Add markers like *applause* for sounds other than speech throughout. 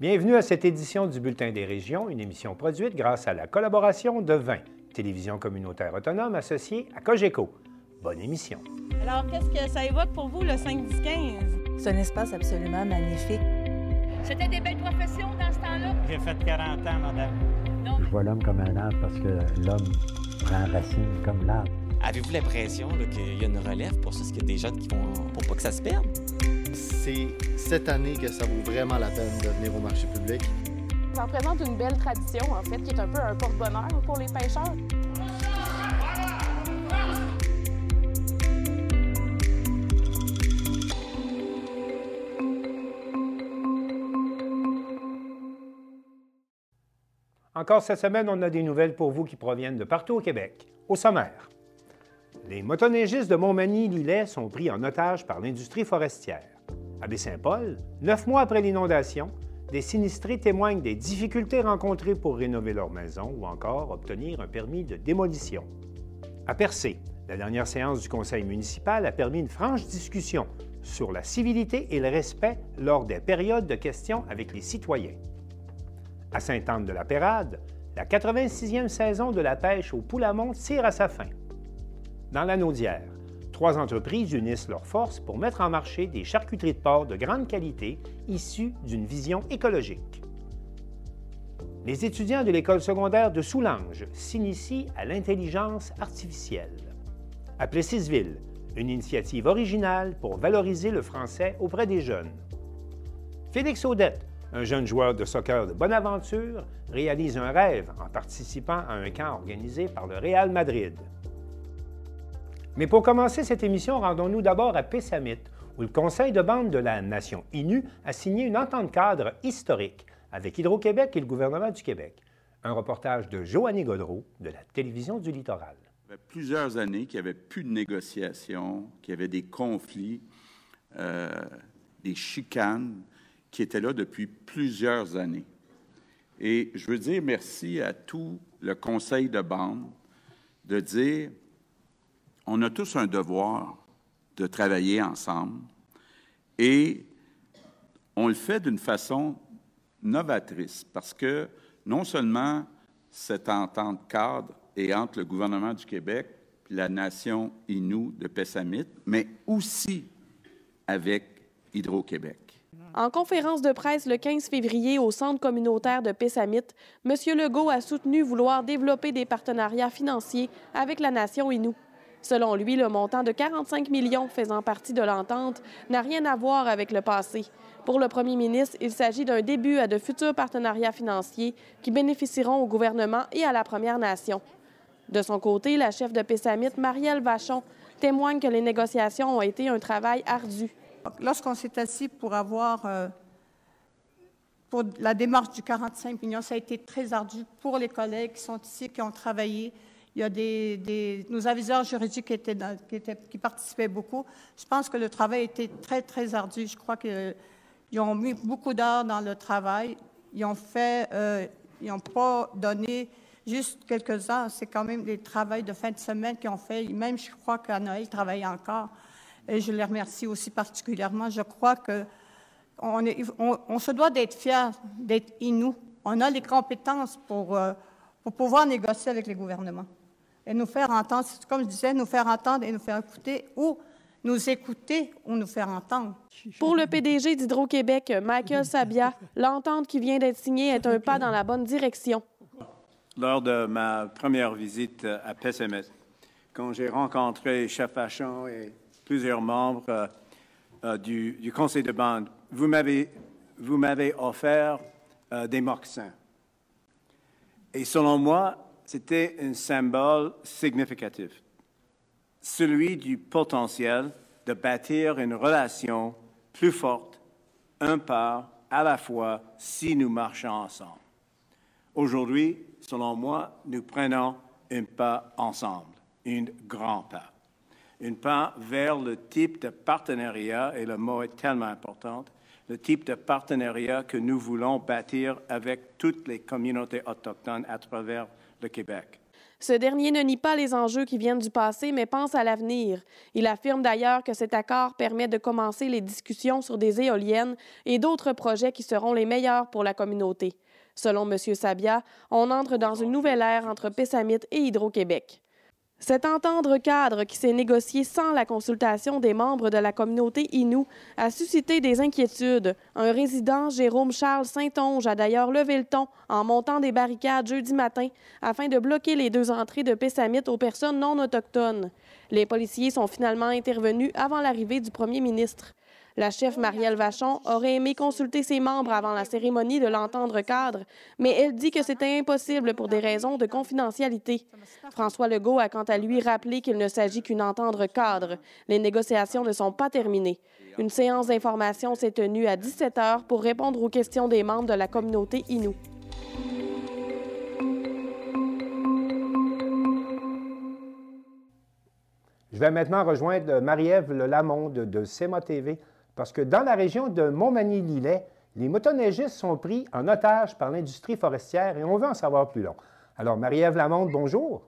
Bienvenue à cette édition du Bulletin des régions, une émission produite grâce à la collaboration de 20, télévision communautaire autonome associée à Cogeco. Bonne émission. Alors, qu'est-ce que ça évoque pour vous, le 5-10-15? C'est un espace absolument magnifique. C'était des belles professions dans ce temps-là? J'ai fait 40 ans, madame. Non. Je vois l'homme comme un arbre parce que l'homme prend racine comme l'arbre. Avez-vous l'impression qu'il y a une relève pour ça? Est-ce qu'il y a des jeunes qui vont. pour pas que ça se perde? C'est cette année que ça vaut vraiment la peine de venir au marché public. Ça représente une belle tradition, en fait, qui est un peu un porte-bonheur pour les pêcheurs. Encore cette semaine, on a des nouvelles pour vous qui proviennent de partout au Québec. Au sommaire, les motoneigistes de Montmagny-Lillet sont pris en otage par l'industrie forestière. À Baie-Saint-Paul, neuf mois après l'inondation, des sinistrés témoignent des difficultés rencontrées pour rénover leur maison ou encore obtenir un permis de démolition. À Percé, la dernière séance du conseil municipal a permis une franche discussion sur la civilité et le respect lors des périodes de questions avec les citoyens. À Sainte-Anne-de-la-Pérade, la 86e saison de la pêche au Poulamont tire à sa fin. Dans la Naudière, trois entreprises unissent leurs forces pour mettre en marché des charcuteries de porc de grande qualité issues d'une vision écologique. Les étudiants de l'école secondaire de Soulanges s'initient à l'intelligence artificielle. À Plessisville, une initiative originale pour valoriser le français auprès des jeunes. Félix Audette, un jeune joueur de soccer de Bonaventure, réalise un rêve en participant à un camp organisé par le Real Madrid. Mais pour commencer cette émission, rendons-nous d'abord à Pessamit, où le Conseil de bande de la nation Innu a signé une entente cadre historique avec Hydro-Québec et le gouvernement du Québec. Un reportage de Joanny Godreau de la télévision du littoral. Ça fait plusieurs années qu'il n'y avait plus de négociations, qu'il y avait des conflits, euh, des chicanes qui étaient là depuis plusieurs années. Et je veux dire merci à tout le conseil de bande de dire on a tous un devoir de travailler ensemble et on le fait d'une façon novatrice parce que non seulement cette entente cadre est entre le gouvernement du Québec et la nation Innu de Pessamit, mais aussi avec Hydro-Québec. En conférence de presse le 15 février au Centre communautaire de Pessamit, M. Legault a soutenu vouloir développer des partenariats financiers avec la nation Innu. Selon lui, le montant de 45 millions faisant partie de l'entente n'a rien à voir avec le passé. Pour le premier ministre, il s'agit d'un début à de futurs partenariats financiers qui bénéficieront au gouvernement et à la Première Nation. De son côté, la chef de Pessamit, Marielle Vachon, témoigne que les négociations ont été un travail ardu. Lorsqu'on s'est assis pour avoir euh, pour la démarche du 45 millions, ça a été très ardu pour les collègues qui sont ici, qui ont travaillé. Il y a des, des nos aviseurs juridiques qui, participaient beaucoup. Je pense que le travail été très, très ardu. Je crois qu'ils ont mis beaucoup d'heures dans le travail. Ils ont fait, euh, ils n'ont pas donné juste quelques heures. C'est quand même des travaux de fin de semaine qu'ils ont fait. Même, je crois qu'à Noël, ils travaillaient encore. Et je les remercie aussi particulièrement. Je crois que on, se doit d'être fiers d'être Inou. On a les compétences pour, euh, pour pouvoir négocier avec les gouvernements et nous faire entendre, comme je disais, nous faire entendre et nous faire écouter ou nous écouter ou nous faire entendre. Pour le PDG d'Hydro-Québec, Michael Sabia, *laughs* l'entente qui vient d'être signée est un pas dans la bonne direction. Lors de ma première visite à Pessemet, quand j'ai rencontré Chef Vachon et plusieurs membres euh, euh, du, du, conseil de bande, vous m'avez, vous m'avez offert euh, des moccasins. Et selon moi, c'était un symbole significatif, celui du potentiel de bâtir une relation plus forte, un pas à la fois, si nous marchons ensemble. Aujourd'hui, selon moi, nous prenons un pas ensemble, un grand pas. Un pas vers le type de partenariat, et le mot est tellement important, le type de partenariat que nous voulons bâtir avec toutes les communautés autochtones à travers Ce dernier ne nie pas les enjeux qui viennent du passé, mais pense à l'avenir. Il affirme d'ailleurs que cet accord permet de commencer les discussions sur des éoliennes et d'autres projets qui seront les meilleurs pour la communauté. Selon M. Sabia, on entre dans une nouvelle ère entre Pessamit et Hydro-Québec. Cet entendre cadre qui s'est négocié sans la consultation des membres de la communauté Innu a suscité des inquiétudes. Un résident, Jérôme Charles Saint-Onge, a d'ailleurs levé le ton en montant des barricades jeudi matin afin de bloquer les deux entrées de Pessamit aux personnes non autochtones. Les policiers sont finalement intervenus avant l'arrivée du premier ministre. La chef Marielle Vachon aurait aimé consulter ses membres avant la cérémonie de l'entendre cadre, mais elle dit que c'était impossible pour des raisons de confidentialité. François Legault a quant à lui rappelé qu'il ne s'agit qu'une entendre cadre. Les négociations ne sont pas terminées. Une séance d'information s'est tenue à 17 heures pour répondre aux questions des membres de la communauté Innu. Je vais maintenant rejoindre Marie-Ève Lamonde de CEMA TV parce que dans la région de Montmagny-Lillet, les motoneigistes sont pris en otage par l'industrie forestière et on veut en savoir plus long. Alors, Marie-Ève Lamonde, bonjour.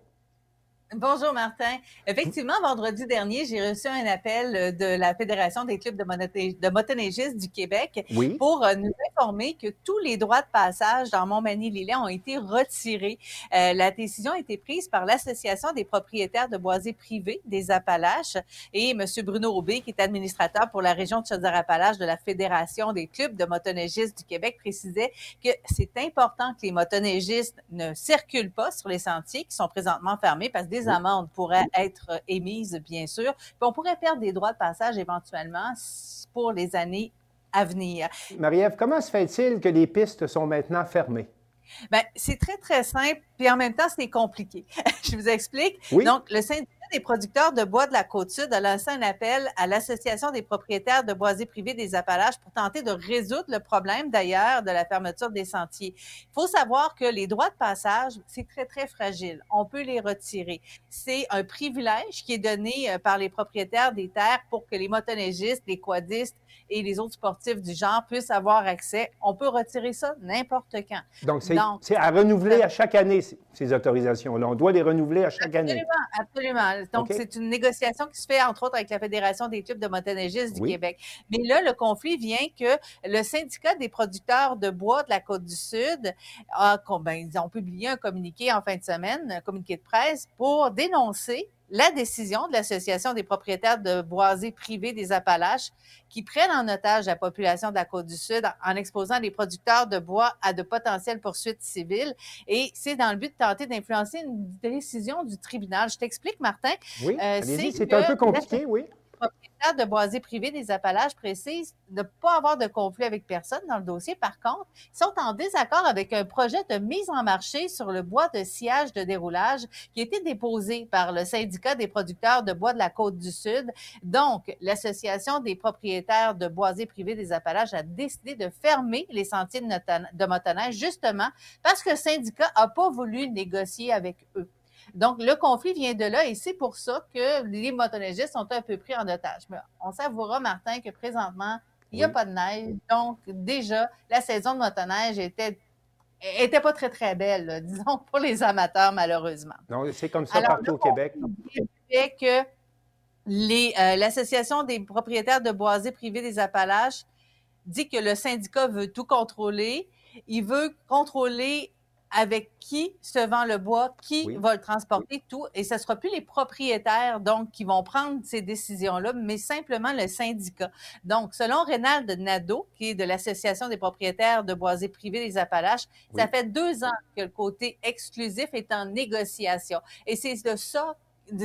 Bonjour Martin. Effectivement, vendredi dernier, j'ai reçu un appel euh, de la Fédération des clubs de, motoneigistes du Québec pour euh, nous informer que tous les droits de passage dans Montmagny-Lillet ont été retirés. Euh, la décision a été prise par l'Association des propriétaires de boisés privés des Appalaches et M. Bruno Aubé, qui est administrateur pour la région de Chaudière-Appalaches de la Fédération des clubs de motoneigistes du Québec, précisait que c'est important que les motoneigistes ne circulent pas sur les sentiers qui sont présentement fermés parce que des amendes pourraient être émises, bien sûr. Puis on pourrait perdre des droits de passage éventuellement pour les années à venir. Marie-Ève, comment se fait-il que les pistes sont maintenant fermées? Bien, c'est très, très simple, puis en même temps, c'est compliqué. *laughs* Je vous explique. Donc, le syndicat des producteurs de bois de la Côte-Sud a lancé un appel à l'Association des propriétaires de boisés privés des Appalaches pour tenter de résoudre le problème, d'ailleurs, de la fermeture des sentiers. Il faut savoir que les droits de passage, c'est très, très fragile. On peut les retirer. C'est un privilège qui est donné euh, par les propriétaires des terres pour que les motoneigistes, les quadistes et les autres sportifs du genre puissent avoir accès. On peut retirer ça n'importe quand. Donc, c'est à renouveler à chaque année, ces autorisations-là. On doit les renouveler à chaque année. Absolument, absolument. Donc, c'est une négociation qui se fait, entre autres, avec la Fédération des clubs de motoneigistes du Québec. Mais là, le conflit vient que le syndicat des producteurs de bois de la Côte-du-Sud a, ben, ils ont publié un communiqué en fin de semaine, un communiqué de presse, pour dénoncer la décision de l'Association des propriétaires de boisés privés des Appalaches qui prennent en otage la population de la Côte-du-Sud en exposant les producteurs de bois à de potentielles poursuites civiles. Et c'est dans le but de tenter d'influencer une décision du tribunal. Je t'explique, Martin. Oui, euh, c'est un peu compliqué, oui propriétaires de boisés privés des Appalaches précisent ne pas avoir de conflit avec personne dans le dossier. Par contre, ils sont en désaccord avec un projet de mise en marché sur le bois de sillage de déroulage qui a été déposé par le syndicat des producteurs de bois de la côte du Sud. Donc, l'Association des propriétaires de boisés privés des Appalaches a décidé de fermer les sentiers de motoneige justement parce que le syndicat n'a pas voulu négocier avec eux. Donc, le conflit vient de là et c'est pour ça que les motoneigistes sont un peu pris en otage. Mais on savoura, Martin, que présentement, il n'y a pas de neige. Donc, déjà, la saison de motoneige était était pas très, très belle, *laughs* disons, pour les amateurs, malheureusement. Non, c'est comme ça partout au Québec. fait que euh, l'Association des propriétaires de boisés privés des Appalaches dit que le syndicat veut tout contrôler. Il veut contrôler avec qui se vend le bois, qui va le transporter, tout. Et ce ne sera plus les propriétaires, donc, qui vont prendre ces décisions-là, mais simplement le syndicat. Donc, selon Rénald Nadeau, qui est de l'Association des propriétaires de boisés privés des Appalaches, ça fait deux ans que le côté exclusif est en négociation. Et c'est de ça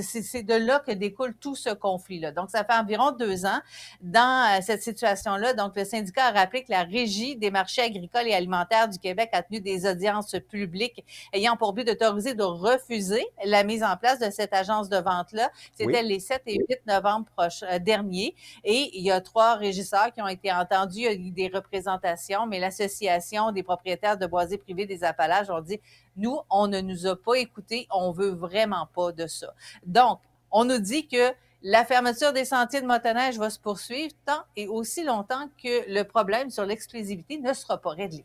c'est de là que découle tout ce conflit-là. Donc, ça fait environ deux ans dans euh, cette situation-là. Donc, le syndicat a rappelé que la Régie des marchés agricoles et alimentaires du Québec a tenu des audiences publiques ayant pour but d'autoriser de refuser la mise en place de cette agence de vente-là. C'était les 7 et 8 novembre euh, dernier. Et il y a trois régisseurs qui ont été entendus. Il y a eu des représentations, mais l'Association des propriétaires de boisés privés des Appalaches ont dit nous, on ne nous a pas écoutés, on veut vraiment pas de ça. Donc, on nous dit que la fermeture des sentiers de motoneige va se poursuivre tant et aussi longtemps que le problème sur l'exclusivité ne sera pas réglé.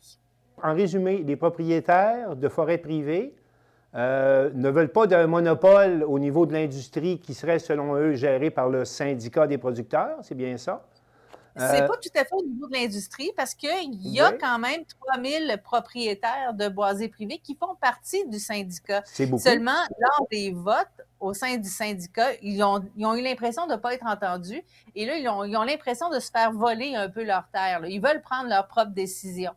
En résumé, les propriétaires de forêts privées euh, ne veulent pas d'un monopole au niveau de l'industrie qui serait, selon eux, géré par le syndicat des producteurs. C'est bien ça? C'est pas tout à fait au niveau de l'industrie parce qu'il y a quand même 3000 propriétaires de boisés privés qui font partie du syndicat. C'est beaucoup. Seulement, lors des votes au sein du syndicat, ils ont, ils ont eu l'impression de ne pas être entendus et là, ils ont, ils ont l'impression de se faire voler un peu leur terre. là. Ils veulent prendre leurs propres décisions.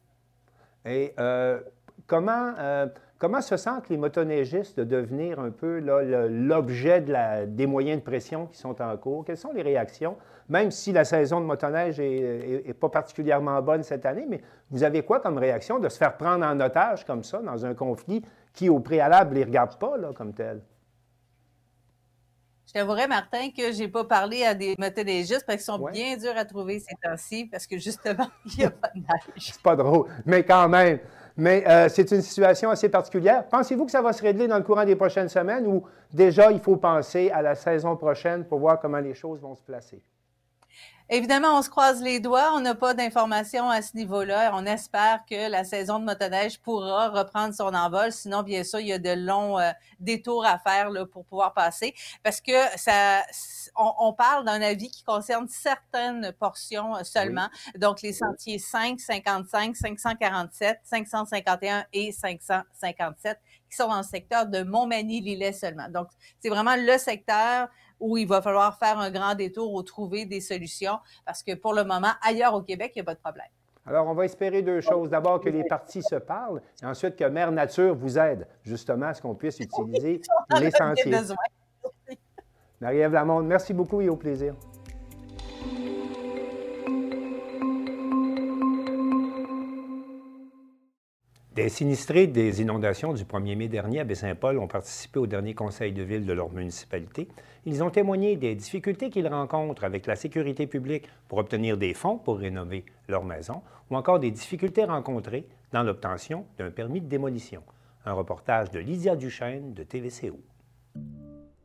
Et euh, comment, euh, comment se sentent les motoneigistes de devenir un peu l'objet de des moyens de pression qui sont en cours? Quelles sont les réactions? Même si la saison de motoneige n'est pas particulièrement bonne cette année, mais vous avez quoi comme réaction de se faire prendre en otage comme ça dans un conflit qui, au préalable, ne les regarde pas là, comme tel? Je t'avouerais, Martin, que j'ai pas parlé à des motoneigistes parce qu'ils sont bien durs à trouver ces temps-ci parce que justement, *laughs* il n'y a pas de neige. C'est pas drôle, mais quand même. Mais euh, c'est une situation assez particulière. Pensez-vous que ça va se régler dans le courant des prochaines semaines ou déjà il faut penser à la saison prochaine pour voir comment les choses vont se placer? Évidemment, on se croise les doigts. On n'a pas d'informations à ce niveau-là. On espère que la saison de motoneige pourra reprendre son envol. Sinon, bien sûr, il y a de longs euh, détours à faire là, pour pouvoir passer. Parce que ça, on, on parle d'un avis qui concerne certaines portions euh, seulement. Donc, les sentiers 5, 55, 547, 551 et 557 qui sont dans le secteur de Montmagny-Lillet seulement. Donc, c'est vraiment le secteur où il va falloir faire un grand détour ou trouver des solutions parce que pour le moment, ailleurs au Québec, il n'y a pas de problème. Alors, on va espérer deux choses. D'abord, que les partis se parlent, et ensuite que Mère Nature vous aide justement à ce qu'on puisse utiliser les sentiers. *laughs* Marie-Ève Lamonde, merci beaucoup et au plaisir. Des sinistrés des inondations du 1er mai dernier à Baie-Saint-Paul ont participé au dernier conseil de ville de leur municipalité. Ils ont témoigné des difficultés qu'ils rencontrent avec la sécurité publique pour obtenir des fonds pour rénover leur maison ou encore des difficultés rencontrées dans l'obtention d'un permis de démolition. Un reportage de Lydia Duchesne de TVCO.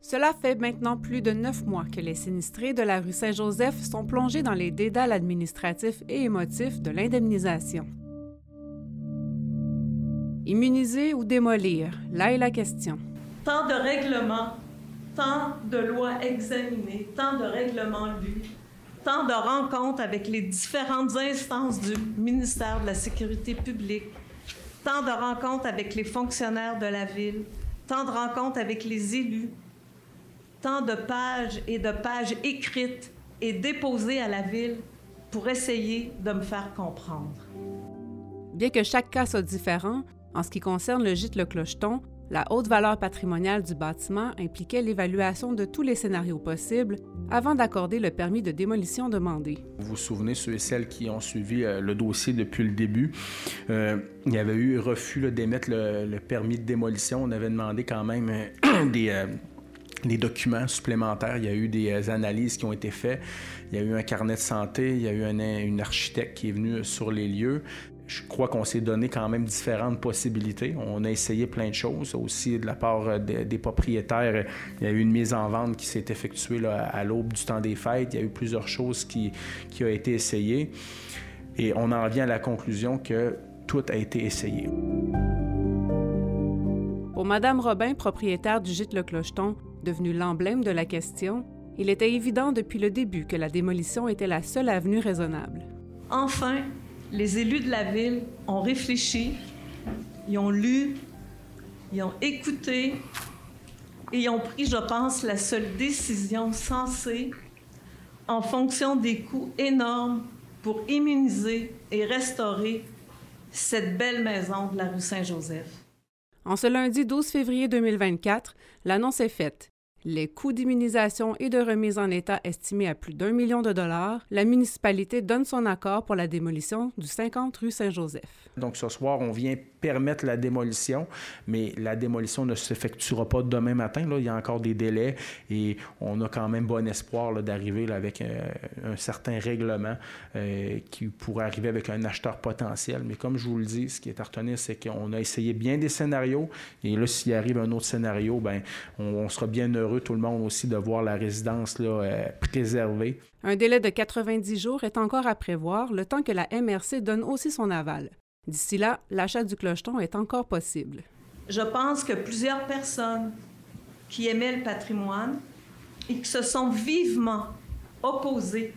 Cela fait maintenant plus de neuf mois que les sinistrés de la rue Saint-Joseph sont plongés dans les dédales administratifs et émotifs de l'indemnisation. Immuniser ou démolir, là est la question. tant de règlements, tant de lois examinées, tant de règlements lus, tant de rencontres avec les différentes instances du ministère de la Sécurité publique, tant de rencontres avec les fonctionnaires de la ville, tant de rencontres avec les élus, tant de pages et de pages écrites et déposées à la ville pour essayer de me faire comprendre. Bien que chaque cas soit différent, en ce qui concerne le gîte Le Clocheton, la haute valeur patrimoniale du bâtiment impliquait l'évaluation de tous les scénarios possibles avant d'accorder le permis de démolition demandé. Vous vous souvenez, ceux et celles qui ont suivi euh, le dossier depuis le début, euh, il y avait eu refus d'émettre le, le permis de démolition. On avait demandé quand même euh, *clears throat* des, documents supplémentaires. Il y a eu des analyses qui ont été faites. Il y a eu un carnet de santé. Il y a eu un, une architecte qui est venu sur les lieux. Je crois qu'on s'est donné quand même différentes possibilités. On a essayé plein de choses. Aussi, de la part euh, des, des propriétaires, il y a eu une mise en vente qui s'est effectuée là, à l'aube du temps des fêtes. Il y a eu plusieurs choses qui, qui ont été essayées. Et on en vient à la conclusion que tout a été essayé. Pour Madame Robin, propriétaire du gîte Le Clocheton, devenu l'emblème de la question, il était évident depuis le début que la démolition était la seule avenue raisonnable. Enfin, les élus de la ville ont réfléchi, ils ont lu, ils ont écouté et ils ont pris, je pense, la seule décision sensée en fonction des coûts énormes pour immuniser et restaurer cette belle maison de la rue Saint-Joseph. En ce lundi 12 février 2024, l'annonce est faite. Les coûts d'immunisation et de remise en état estimés à plus d'un million de dollars, la municipalité donne son accord pour la démolition du 50 rue Saint-Joseph. Donc ce soir, on vient permettre la démolition, mais la démolition ne s'effectuera pas demain matin. Là. Il y a encore des délais et on a quand même bon espoir d'arriver avec euh, un certain règlement euh, qui pourrait arriver avec un acheteur potentiel. Mais comme je vous le dis, ce qui est à retenir, c'est qu'on a essayé bien des scénarios et là, s'il arrive un autre scénario, ben, on, on sera bien heureux, tout le monde aussi, de voir la résidence là, euh, préservée. Un délai de 90 jours est encore à prévoir, le temps que la MRC donne aussi son aval. D'ici là, l'achat du clocheton est encore possible. je pense que plusieurs personnes qui aimaient le patrimoine et qui se sont vivement opposées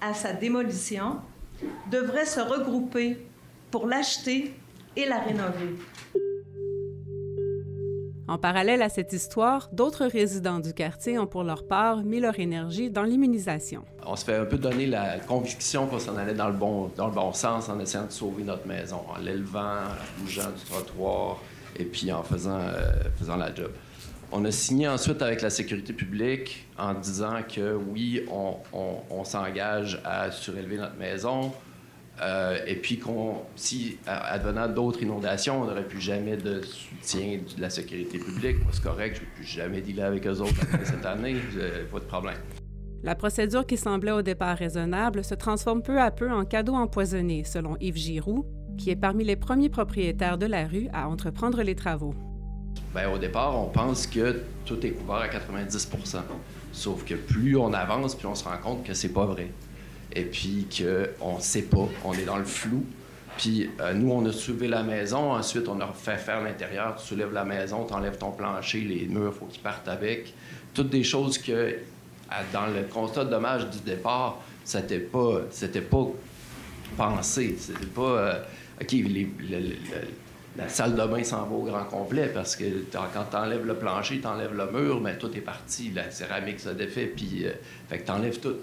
à sa démolition devraient se regrouper pour l'acheter et la rénover. En parallèle à cette histoire, d'autres résidents du quartier ont pour leur part mis leur énergie dans l'immunisation. On se fait un peu donner la conviction qu'on s'en allait dans le, bon, dans le bon sens en essayant de sauver notre maison, en l'élevant, en bougeant du trottoir et puis en faisant, euh, faisant la job. On a signé ensuite avec la sécurité publique en disant que oui, on, s'engage à surélever notre maison, euh, et puis, qu'on, si, advenant d'autres inondations, on n'aurait plus jamais de soutien de la sécurité publique, c'est correct, je ne vais plus jamais dealer avec eux autres cette année, *laughs* pas de problème. La procédure qui semblait au départ raisonnable se transforme peu à peu en cadeau empoisonné, selon Yves Giroux, qui est parmi les premiers propriétaires de la rue à entreprendre les travaux. Bien, au départ, on pense que tout est couvert à 90 Sauf que plus on avance, plus on se rend compte que c'est pas vrai et puis qu'on ne sait pas, on est dans le flou. Puis euh, nous, on a soulevé la maison, ensuite on a fait faire l'intérieur, tu soulèves la maison, tu enlèves ton plancher, les murs, il faut qu'ils partent avec. Toutes des choses que, dans le constat de dommage du départ, c'était pas, c'était pas pensé. C'était pas, euh, OK, la salle de bain s'en va au grand complet parce que quand tu enlèves le plancher, tu enlèves le mur, mais tout est parti, la céramique se défait, puis euh, fait que tu enlèves tout.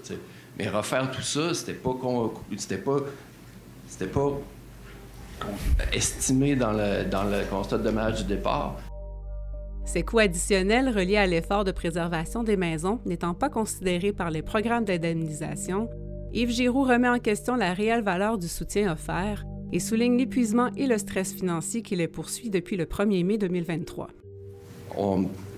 Mais refaire tout ça, c'était pas c'était pas c'était pas estimé dans le, dans le constat de dommage du départ. Ces coûts additionnels reliés à l'effort de préservation des maisons n'étant pas considérés par les programmes d'indemnisation, Yves Giroux remet en question la réelle valeur du soutien offert et souligne l'épuisement et le stress financier qui les poursuit depuis le 1er mai 2023.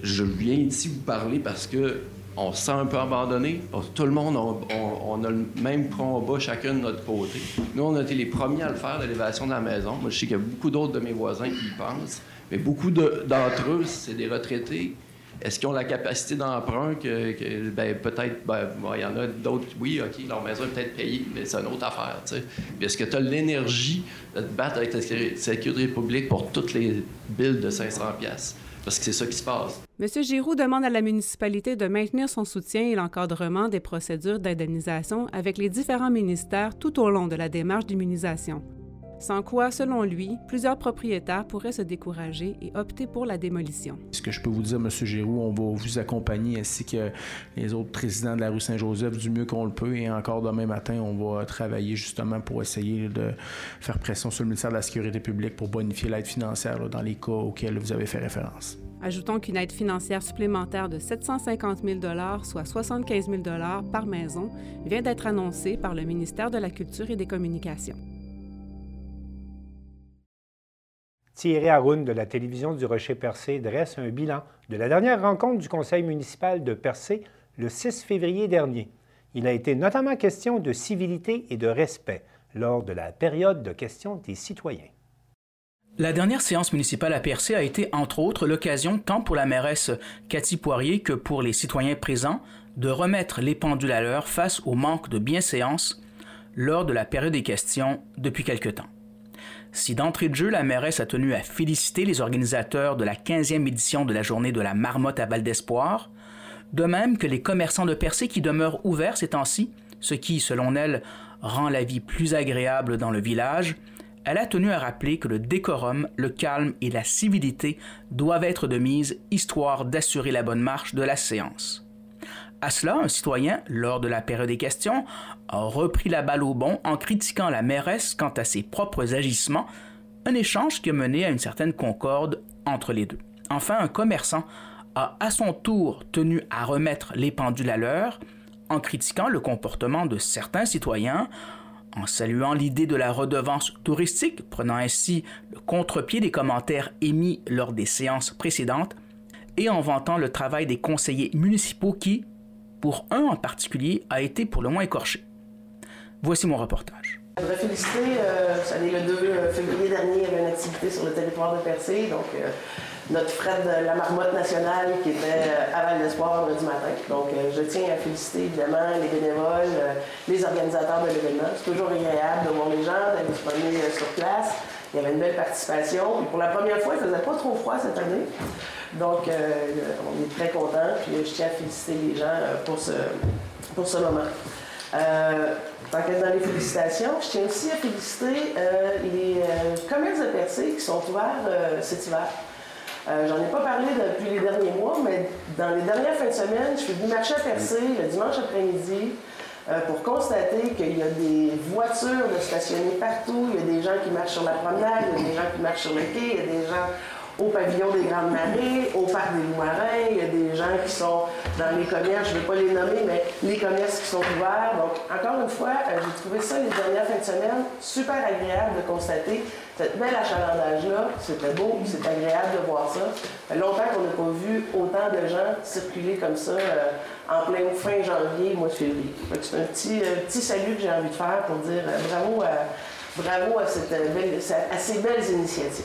je viens ici vous parler parce que on se sent un peu abandonné. Tout le monde, on, a le même combat chacun de notre côté. Nous, on a été les premiers à le faire, l'élévation de la maison. Moi, je sais qu'il y a beaucoup d'autres de mes voisins qui y pensent, mais beaucoup d'entre eux, c'est des retraités. Est-ce qu'ils ont la capacité d'emprunt que, ben, peut-être, ben, il y en a d'autres, oui, OK, leur maison est peut-être payée, mais c'est une autre affaire, est-ce que tu as l'énergie de te battre avec la sécurité publique pour toutes les billes de 500 pièces parce que c'est ça qui se passe. M. Giroux demande à la municipalité de maintenir son soutien et l'encadrement des procédures d'indemnisation avec les différents ministères tout au long de la démarche d'immunisation. Sans quoi, selon lui, plusieurs propriétaires pourraient se décourager et opter pour la démolition. Ce que je peux vous dire, M. Giroux, on va vous accompagner ainsi que les autres présidents de la rue Saint-Joseph du mieux qu'on le peut. Et encore demain matin, on va travailler justement pour essayer de faire pression sur le ministère de la Sécurité publique pour bonifier l'aide financière dans les cas auxquels vous avez fait référence. Ajoutons qu'une aide financière supplémentaire de 750 000 soit 75 000 par maison, vient d'être annoncée par le ministère de la Culture et des Communications. Thierry Haroun de la télévision du Rocher-Percé dresse un bilan de la dernière rencontre du conseil municipal de Percé le 6 février dernier. Il a été notamment question de civilité et de respect lors de la période de questions des citoyens. La dernière séance municipale à Percé a été, entre autres, l'occasion tant pour la mairesse Cathy Poirier que pour les citoyens présents de remettre les pendules à l'heure face au manque de bienséance lors de la période des questions depuis quelque temps. Si d'entrée de jeu, la mairesse a tenu à féliciter les organisateurs de la 15e édition de la journée de la marmotte à Val d'Espoir, de même que les commerçants de Percé qui demeurent ouverts ces temps-ci, ce qui, selon elle, rend la vie plus agréable dans le village, elle a tenu à rappeler que le décorum, le calme et la civilité doivent être de mise, histoire d'assurer la bonne marche de la séance. À cela, un citoyen, lors de la période des questions, a repris la balle au bon en critiquant la mairesse quant à ses propres agissements, un échange qui a mené à une certaine concorde entre les deux. Enfin, un commerçant a à son tour tenu à remettre les pendules à l'heure en critiquant le comportement de certains citoyens, en saluant l'idée de la redevance touristique, prenant ainsi le contre-pied des commentaires émis lors des séances précédentes, et en vantant le travail des conseillers municipaux qui, pour un en particulier, a été pour le moins écorché. Voici mon reportage. Je voudrais féliciter, euh, le 2 février dernier, il y avait une activité sur le territoire de Percé, donc euh, notre Fred de la marmotte nationale qui était euh, à Val d'Espoir vendredi matin. Donc euh, je tiens à féliciter évidemment les bénévoles, euh, les organisateurs de l'événement. C'est toujours agréable de voir les gens, d'être disponibles euh, sur place. Il y avait une belle participation. Puis pour la première fois, il ne faisait pas trop froid cette année. Donc euh, on est très contents. Puis je tiens à féliciter les gens euh, pour ce, pour ce moment. Euh, tant qu'être dans les félicitations, je tiens aussi à féliciter les commerces de Percé qui sont ouverts cet hiver. Euh, J'en ai pas parlé depuis les derniers mois, mais dans les dernières fins de semaine, je suis venue marcher à Percé le dimanche après-midi euh, pour constater qu'il y a des voitures de stationnées partout, il y a des gens qui marchent sur la promenade, il y a des gens qui marchent sur le quai, il y a des gens au pavillon des Grandes Marées, au parc des Loups-Marins, il y a des gens qui sont dans les commerces, je ne vais pas les nommer, mais les commerces qui sont ouverts. Donc, encore une fois, euh, j'ai trouvé ça les dernières fins de semaine super agréable de constater cette bel achalandage-là. C'était beau, c'est agréable de voir ça. Fait longtemps qu'on n'a pas vu autant de gens circuler comme ça euh, en pleine fin janvier, mois de février. C'est un petit, euh, petit salut que j'ai envie de faire pour dire bravo bravo à, cette, belle- à ces belles initiatives.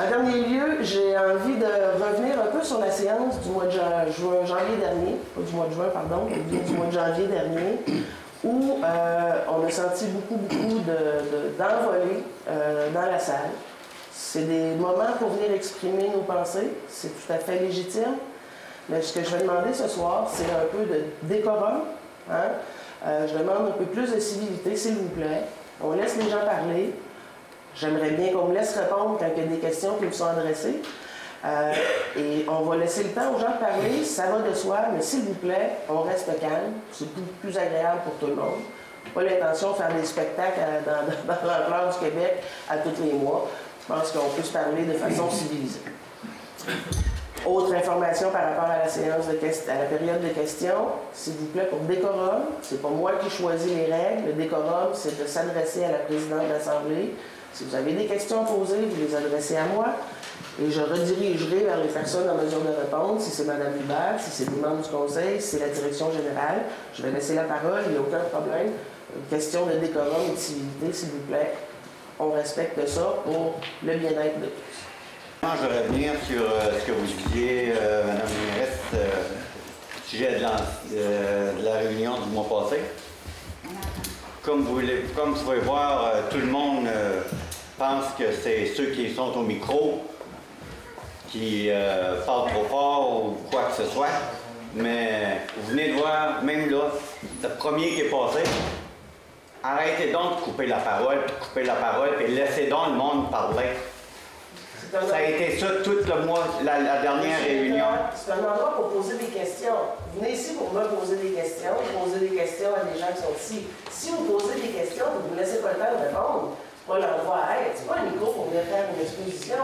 En dernier lieu, j'ai envie de revenir un peu sur la séance du mois de juin- janvier dernier, pas du mois de juin, pardon, du mois de janvier dernier, où euh, on a senti beaucoup, beaucoup de- de- d'envolées euh, dans la salle. C'est des moments pour venir exprimer nos pensées, c'est tout à fait légitime. Mais ce que je vais demander ce soir, c'est un peu de décorum. hein. Euh, je demande un peu plus de civilité, s'il vous plaît. On laisse les gens parler. J'aimerais bien qu'on me laisse répondre quand il y a des questions qui me sont adressées. Euh, et on va laisser le temps aux gens de parler, ça va de soi, mais s'il vous plaît, on reste calme. C'est plus, agréable pour tout le monde. Pas l'intention de faire des spectacles à- dans, *laughs* dans du Québec à tous les mois. Je pense qu'on peut se parler de façon civilisée. Autre information par rapport à la séance de à la période de questions, s'il vous plaît, pour décorum, c'est pas moi qui choisis les règles. Le décorum, c'est de s'adresser à la présidente de l'Assemblée. Si vous avez des questions à poser, vous les adressez à moi. Et je redirigerai vers les personnes en mesure de répondre, si c'est Mme Hubert, si c'est des membres du conseil, si c'est la direction générale. Je vais laisser la parole, il n'y a aucun problème. Une question de décorum et de civilité, s'il vous plaît. On respecte ça pour le bien-être de tous. Je vais revenir sur euh, ce que vous disiez, euh, Mme mairesse, euh, sujet euh, de la réunion du mois passé. Comme vous, comme vous pouvez voir, euh, tout le monde euh, pense que c'est ceux qui sont au micro qui euh, parlent trop fort ou quoi que ce soit. Mais vous venez de voir, même là, le premier qui est passé, arrêtez donc de couper la parole, puis couper la parole, puis laissez donc le monde parler. Ça a été ça tout le mois, la, la dernière réunion. C'est un endroit pour poser des questions. Vous venez ici pour me poser des questions, poser des questions à des gens qui sont ici. Si vous posez des questions, vous ne me laissez pas le temps de répondre. C'est pas l'endroit à être. C'est pas un micro pour venir faire une exposition.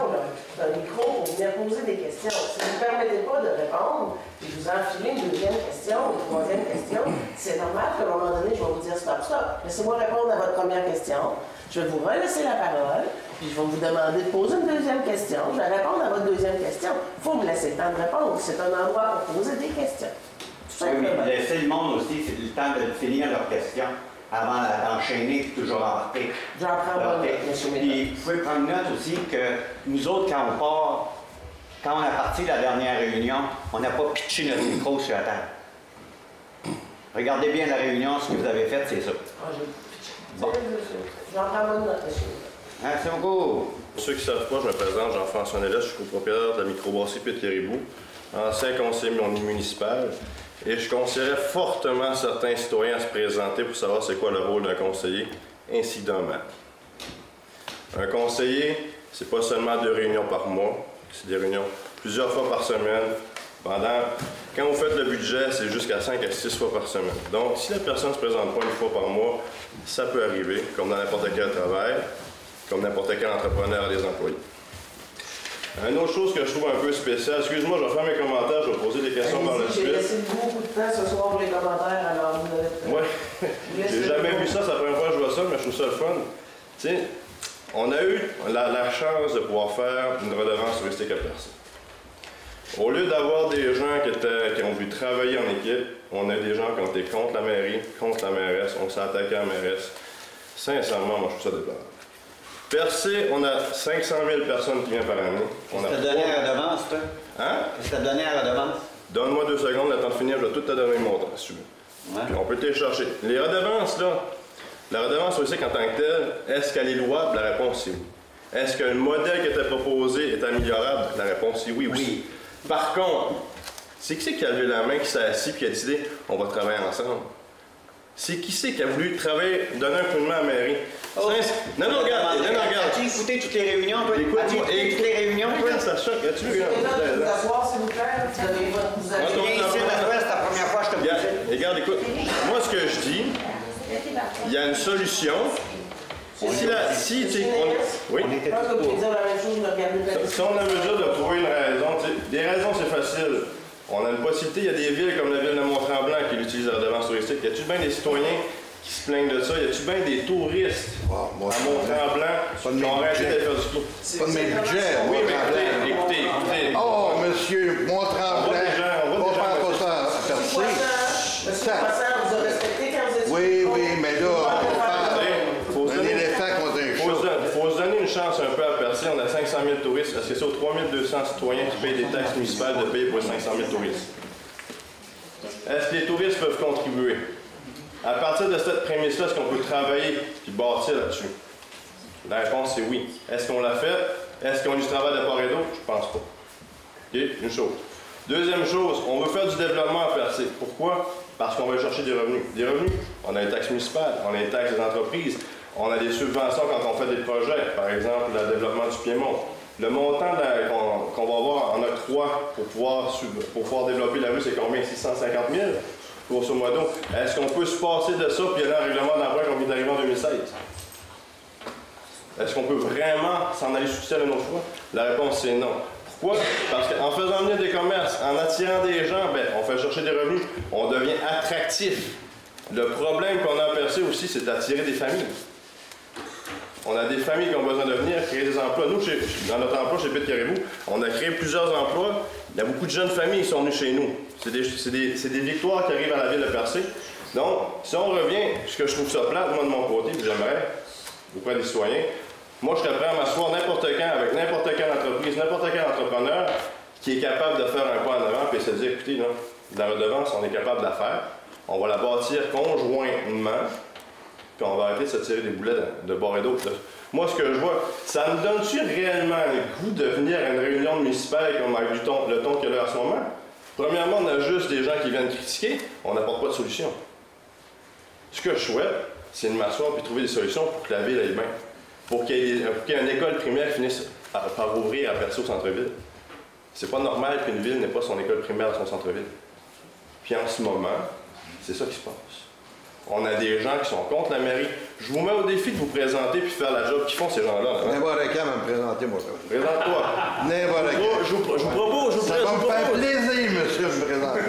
C'est un micro pour venir poser des questions. Si vous ne me permettez pas de répondre, puis vous enfilez une deuxième question, une troisième question, c'est normal qu'à un moment donné, je vais vous dire stop, stop. Laissez-moi répondre à votre première question. Je vais vous relaisser la parole, puis je vais vous demander de poser une deuxième question. Je vais répondre à votre deuxième question. Il faut me laisser le temps de répondre. C'est un endroit pour poser des questions. Tout Oui, mais laisser le monde aussi, c'est le temps de finir leurs questions avant d'enchaîner et toujours embarquer. J'en prends bonne note. Puis vous pouvez prendre note aussi que nous autres, quand on part, quand on a parti de la dernière réunion, on n'a pas pitché notre micro sur la table. Regardez bien la réunion, ce que vous avez fait, c'est ça. Monsieur. Merci beaucoup. Pour ceux qui ne savent pas, je me présente Jean-François je suis copropriétaire de la microbrasserie Pit-Caribou, ancien conseiller municipal. Et je conseillerais fortement certains citoyens à se présenter pour savoir c'est quoi le rôle d'un conseiller, ainsi. Un conseiller, c'est pas seulement deux réunions par mois, c'est des réunions plusieurs fois par semaine. Pendant, quand vous faites le budget, c'est jusqu'à 5 à 6 fois par semaine. Donc, si la personne ne se présente pas une fois par mois, ça peut arriver, comme dans n'importe quel travail, comme n'importe quel entrepreneur a des employés. Une autre chose que je trouve un peu spéciale, excuse-moi, je vais faire mes commentaires, je vais poser des questions par la Allez-y, J'ai suite. laissé beaucoup de temps ce soir pour les commentaires, alors vous avez... Ouais, *laughs* j'ai jamais vu ça, c'est la première fois que je vois ça, mais je trouve ça le fun. Tu sais, on a eu la, la chance de pouvoir faire une redevance touristique à Percé. Au lieu d'avoir des gens qui, étaient, qui ont dû travailler en équipe, on a des gens qui ont été contre la mairie, contre la mairesse, on s'est attaqué à la mairesse. Sincèrement, moi, je trouve ça déplorable. Percé, on a 500 000 personnes qui viennent par année. On a donné à redevance, toi? Hein? Qu'est-ce que t'as donné à redevance? Donne-moi deux secondes, le temps de finir, je vais tout te donner le montant, si tu veux. Puis on peut télécharger. Les redevances, là, la redevance aussi en tant que telle, est-ce qu'elle est louable? La réponse est oui. Est-ce que le modèle qui était proposé est améliorable? La réponse est oui aussi. Par contre, c'est qui c'est qui a levé la main, qui s'est assis et qui a décidé on va travailler ensemble? C'est qui c'est qui a voulu travailler, donner un coup de main à la mairie? Oh. Non, non, regarde, non, non, regarde. As-tu écouté toutes les réunions, toi? As-tu écouté toutes les réunions, toi? Regarde, ça choque, as-tu vu? Là, vous asseoir, s'il vous plaît. Vous avez votre... Vous avez... Tu viens ici, la fois, c'est la première fois que je te regarde, écoute, moi ce que je dis, il y a une solution. Si la, si, on, oui. Je pense que vous pouvez dire la même chose, de regarder la Si on a mesure de trouver une raison, des raisons c'est facile. On a une possibilité, il y a des villes comme la ville de Mont-Tremblant qui utilisent la redevance touristique. Y a-tu bien des citoyens qui se plaignent de ça? Y a-tu bien des touristes à Mont-Tremblant qui ont arrêté de faire du? C'est pas de mes budgets. Oui, mais écoutez, écoutez, écoutez. Oh, monsieur, On mon voit tremblant. des gens, on voit Pas des gens. faire pas ça à Monsieur percer. Poisson, vous a respecté quand vous étiez... Oui, oui, mais là, on Faut se parle un donner- éléphant contre un faut se chat. don- faut se donner une chance un peu à percer. On a 500 000 touristes. Est-ce que c'est aux 3200 citoyens qui payent des taxes municipales de payer pour les 500 000 touristes? Est-ce que les touristes peuvent contribuer? À partir de cette prémisse-là, est-ce qu'on peut travailler et bâtir là-dessus? La réponse est oui. Est-ce qu'on l'a fait? Est-ce qu'on a du travail de part et d'autre? Je pense pas. Une chose. Deuxième chose, on veut faire du développement à percer. Pourquoi? Parce qu'on veut chercher des revenus. Des revenus, on a les taxes municipales, on a les taxes des entreprises, on a des subventions quand on fait des projets, par exemple le développement du Piémont. Le montant de la- qu'on va avoir en octroi pour pouvoir, pour pouvoir développer la rue, c'est combien? 650 000? Grosso modo. Est-ce qu'on peut se passer de ça puis aller en règlement d'emprunt qu'on vient d'arriver en 2016? Est-ce qu'on peut vraiment s'en aller sous une autre fois? La réponse c'est non. Pourquoi? Parce qu'en faisant venir des commerces, en attirant des gens, ben, on fait chercher des revenus, on devient attractif. Le problème qu'on a percé aussi, c'est d'attirer des familles. On a des familles qui ont besoin de venir créer des emplois. Nous, chez- dans notre emploi chez Pete Caribou, on a créé plusieurs emplois. Il y a beaucoup de jeunes familles qui sont venues chez nous. C'est des, des- des victoires qui arrivent à la ville de Percé. Donc, si on revient, ce que je trouve ça plate, moi de mon côté, j'aimerais, auprès des citoyens, moi je serais prêt à m'asseoir n'importe quand avec n'importe quelle entreprise, n'importe quel entrepreneur qui est capable de faire un pas en avant et se dire, écoutez, là, la redevance, on est capable de la faire. On va la bâtir conjointement puis on va arrêter de se tirer des boulets de, bord et d'autre. Moi, ce que je vois, ça me donne-tu réellement le goût de venir à une réunion municipale comme avec le ton qu'il a en ce moment? Premièrement, on a juste des gens qui viennent critiquer, on n'apporte pas de solution. Ce que je souhaite, c'est de m'asseoir et trouver des solutions pour que la ville aille bien. Pour qu'il y une école primaire finisse par, ouvrir à Percé au centre-ville. C'est pas normal qu'une ville n'ait pas son école primaire dans son centre-ville. Puis en ce moment, c'est ça qui se passe. On a des gens qui sont contre la mairie. Je vous mets au défi de vous présenter puis faire la job qu'ils font ces gens-là. là. N'importe quand me présenter, moi. Présente-toi. N'importe Je vous- je propose, je vous Ça va me faire plaisir, monsieur, de me présenter.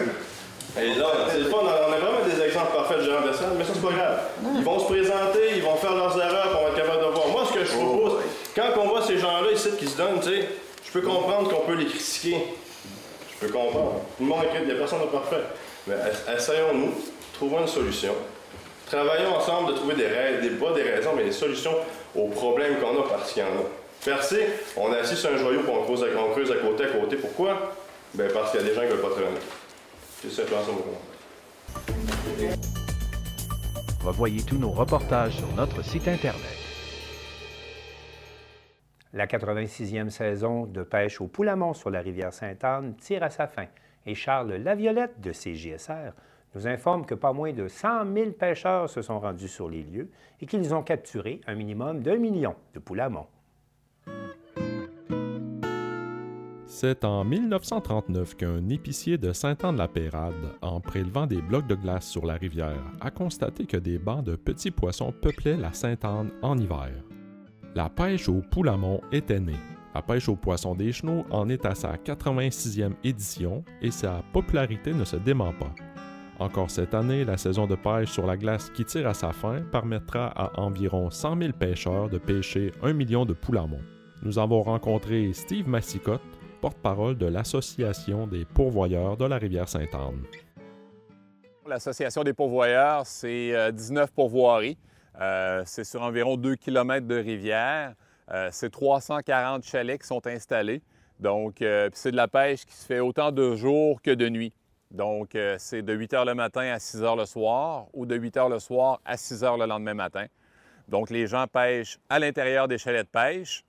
Et là, c'est le fun, on a vraiment des exemples parfaits de gérants de salle, mais ça, c'est pas grave. Ils vont se présenter, ils vont faire leurs erreurs, puis on va être capable de voir. Moi, ce que je propose, quand on voit ces gens-là ici qui se donnent, tu sais, je peux comprendre qu'on peut les critiquer. Je peux comprendre. Tout le monde est il n'y a personne de parfait. Mais es- essayons-nous, trouvons une solution. Travaillons ensemble de trouver des, des pas des raisons, mais des solutions aux problèmes qu'on a parce qu'il y en a. Percé, on est assis sur un joyau, puis on creuse, à, on creuse à côté à côté. Pourquoi? Ben parce qu'il y a des gens qui ne veulent pas travailler. C'est simplement ça mon. Revoyez tous nos reportages sur notre site Internet. La 86e saison de pêche au Poulamont sur la rivière Sainte-Anne tire à sa fin et Charles Laviolette de CJSR nous informe que pas moins de 100 000 pêcheurs se sont rendus sur les lieux et qu'ils ont capturé un minimum d'un million de poulamons. C'est en 1939 qu'un épicier de Saint-Anne-de-la-Pérade, en prélevant des blocs de glace sur la rivière, a constaté que des bancs de petits poissons peuplaient la Sainte-Anne en hiver. La pêche au poulamon était née. La pêche aux poissons des chenaux en est à sa 86e édition et sa popularité ne se dément pas. Encore cette année, la saison de pêche sur la glace qui tire à sa fin permettra à environ 100 000 pêcheurs de pêcher un million de poulamons. Nous avons rencontré Steve Massicotte, porte-parole de l'Association des pourvoyeurs de la rivière Sainte-Anne. L'Association des pourvoyeurs, c'est euh, 19 pourvoiries. Euh, c'est sur environ 2 km de rivière. Euh, c'est 340 chalets qui sont installés. Donc, euh, c'est de la pêche qui se fait autant de jour que de nuit. Donc, euh, c'est de 8 h le matin à 6 h le soir ou de 8 h le soir à 6 h le lendemain matin. Donc, les gens pêchent à l'intérieur des chalets de pêche.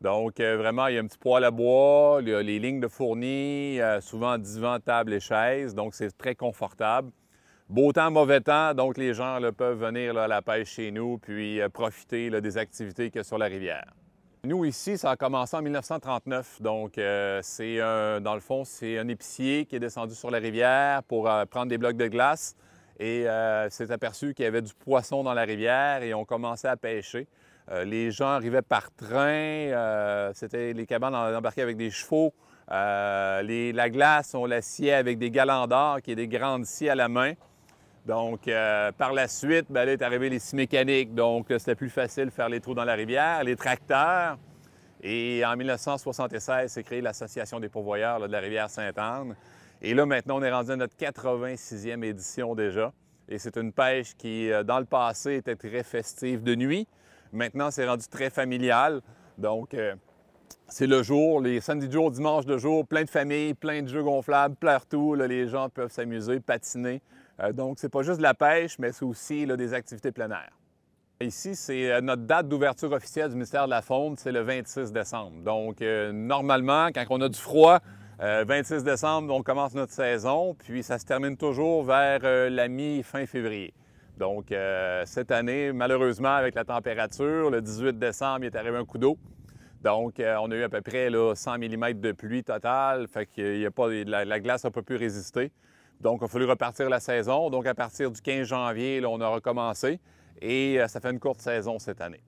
Donc, euh, vraiment, il y a un petit poêle à bois, il y a les lignes de fournis, euh, souvent divan, table et chaises. Donc, c'est très confortable. Beau temps, mauvais temps, donc les gens peuvent venir à la pêche chez nous puis profiter des activités qu'il y a sur la rivière. Nous, ici, ça a commencé en 1939. Donc, euh, c'est un- dans le fond, c'est un épicier qui est descendu sur la rivière pour euh, prendre des blocs de glace et euh, s'est aperçu qu'il y avait du poisson dans la rivière et on commençait à pêcher. Les gens arrivaient par train, c'était les cabanes embarquées avec des chevaux. La glace, on la sciait avec des galandars, qui est des grandes scies à la main. Donc, euh, par la suite, ben, là est arrivé les scies mécaniques. Donc, c'était plus facile de faire les trous dans la rivière, les tracteurs. Et en 1976, s'est créée l'Association des pourvoyeurs de la rivière Sainte-Anne. Et là, maintenant, on est rendu à notre 86e édition déjà. Et c'est une pêche qui, euh, dans le passé, était très festive de nuit. Maintenant, c'est rendu très familial. Donc, euh, c'est le jour, les samedis jours, dimanche de jour, plein de familles, plein de jeux gonflables, partout. Là, les gens peuvent s'amuser, patiner. Euh, donc, c'est pas juste de la pêche, mais c'est aussi des activités plein. Ici, c'est euh, notre date d'ouverture officielle du ministère de la Faune, c'est le 26 décembre. Donc, euh, normalement, quand on a du froid, euh, 26 décembre, on commence notre saison, puis ça se termine toujours vers euh, la mi-fin février. Donc, cette année, malheureusement, avec la température, le 18 décembre, il est arrivé un coup d'eau. Donc, on a eu à peu près là, 100 mm de pluie totale, fait que a pas, la, la glace n'a pas pu résister. Donc, il a fallu repartir la saison. Donc, à partir du 15 janvier, on a recommencé et euh, ça fait une courte saison cette année.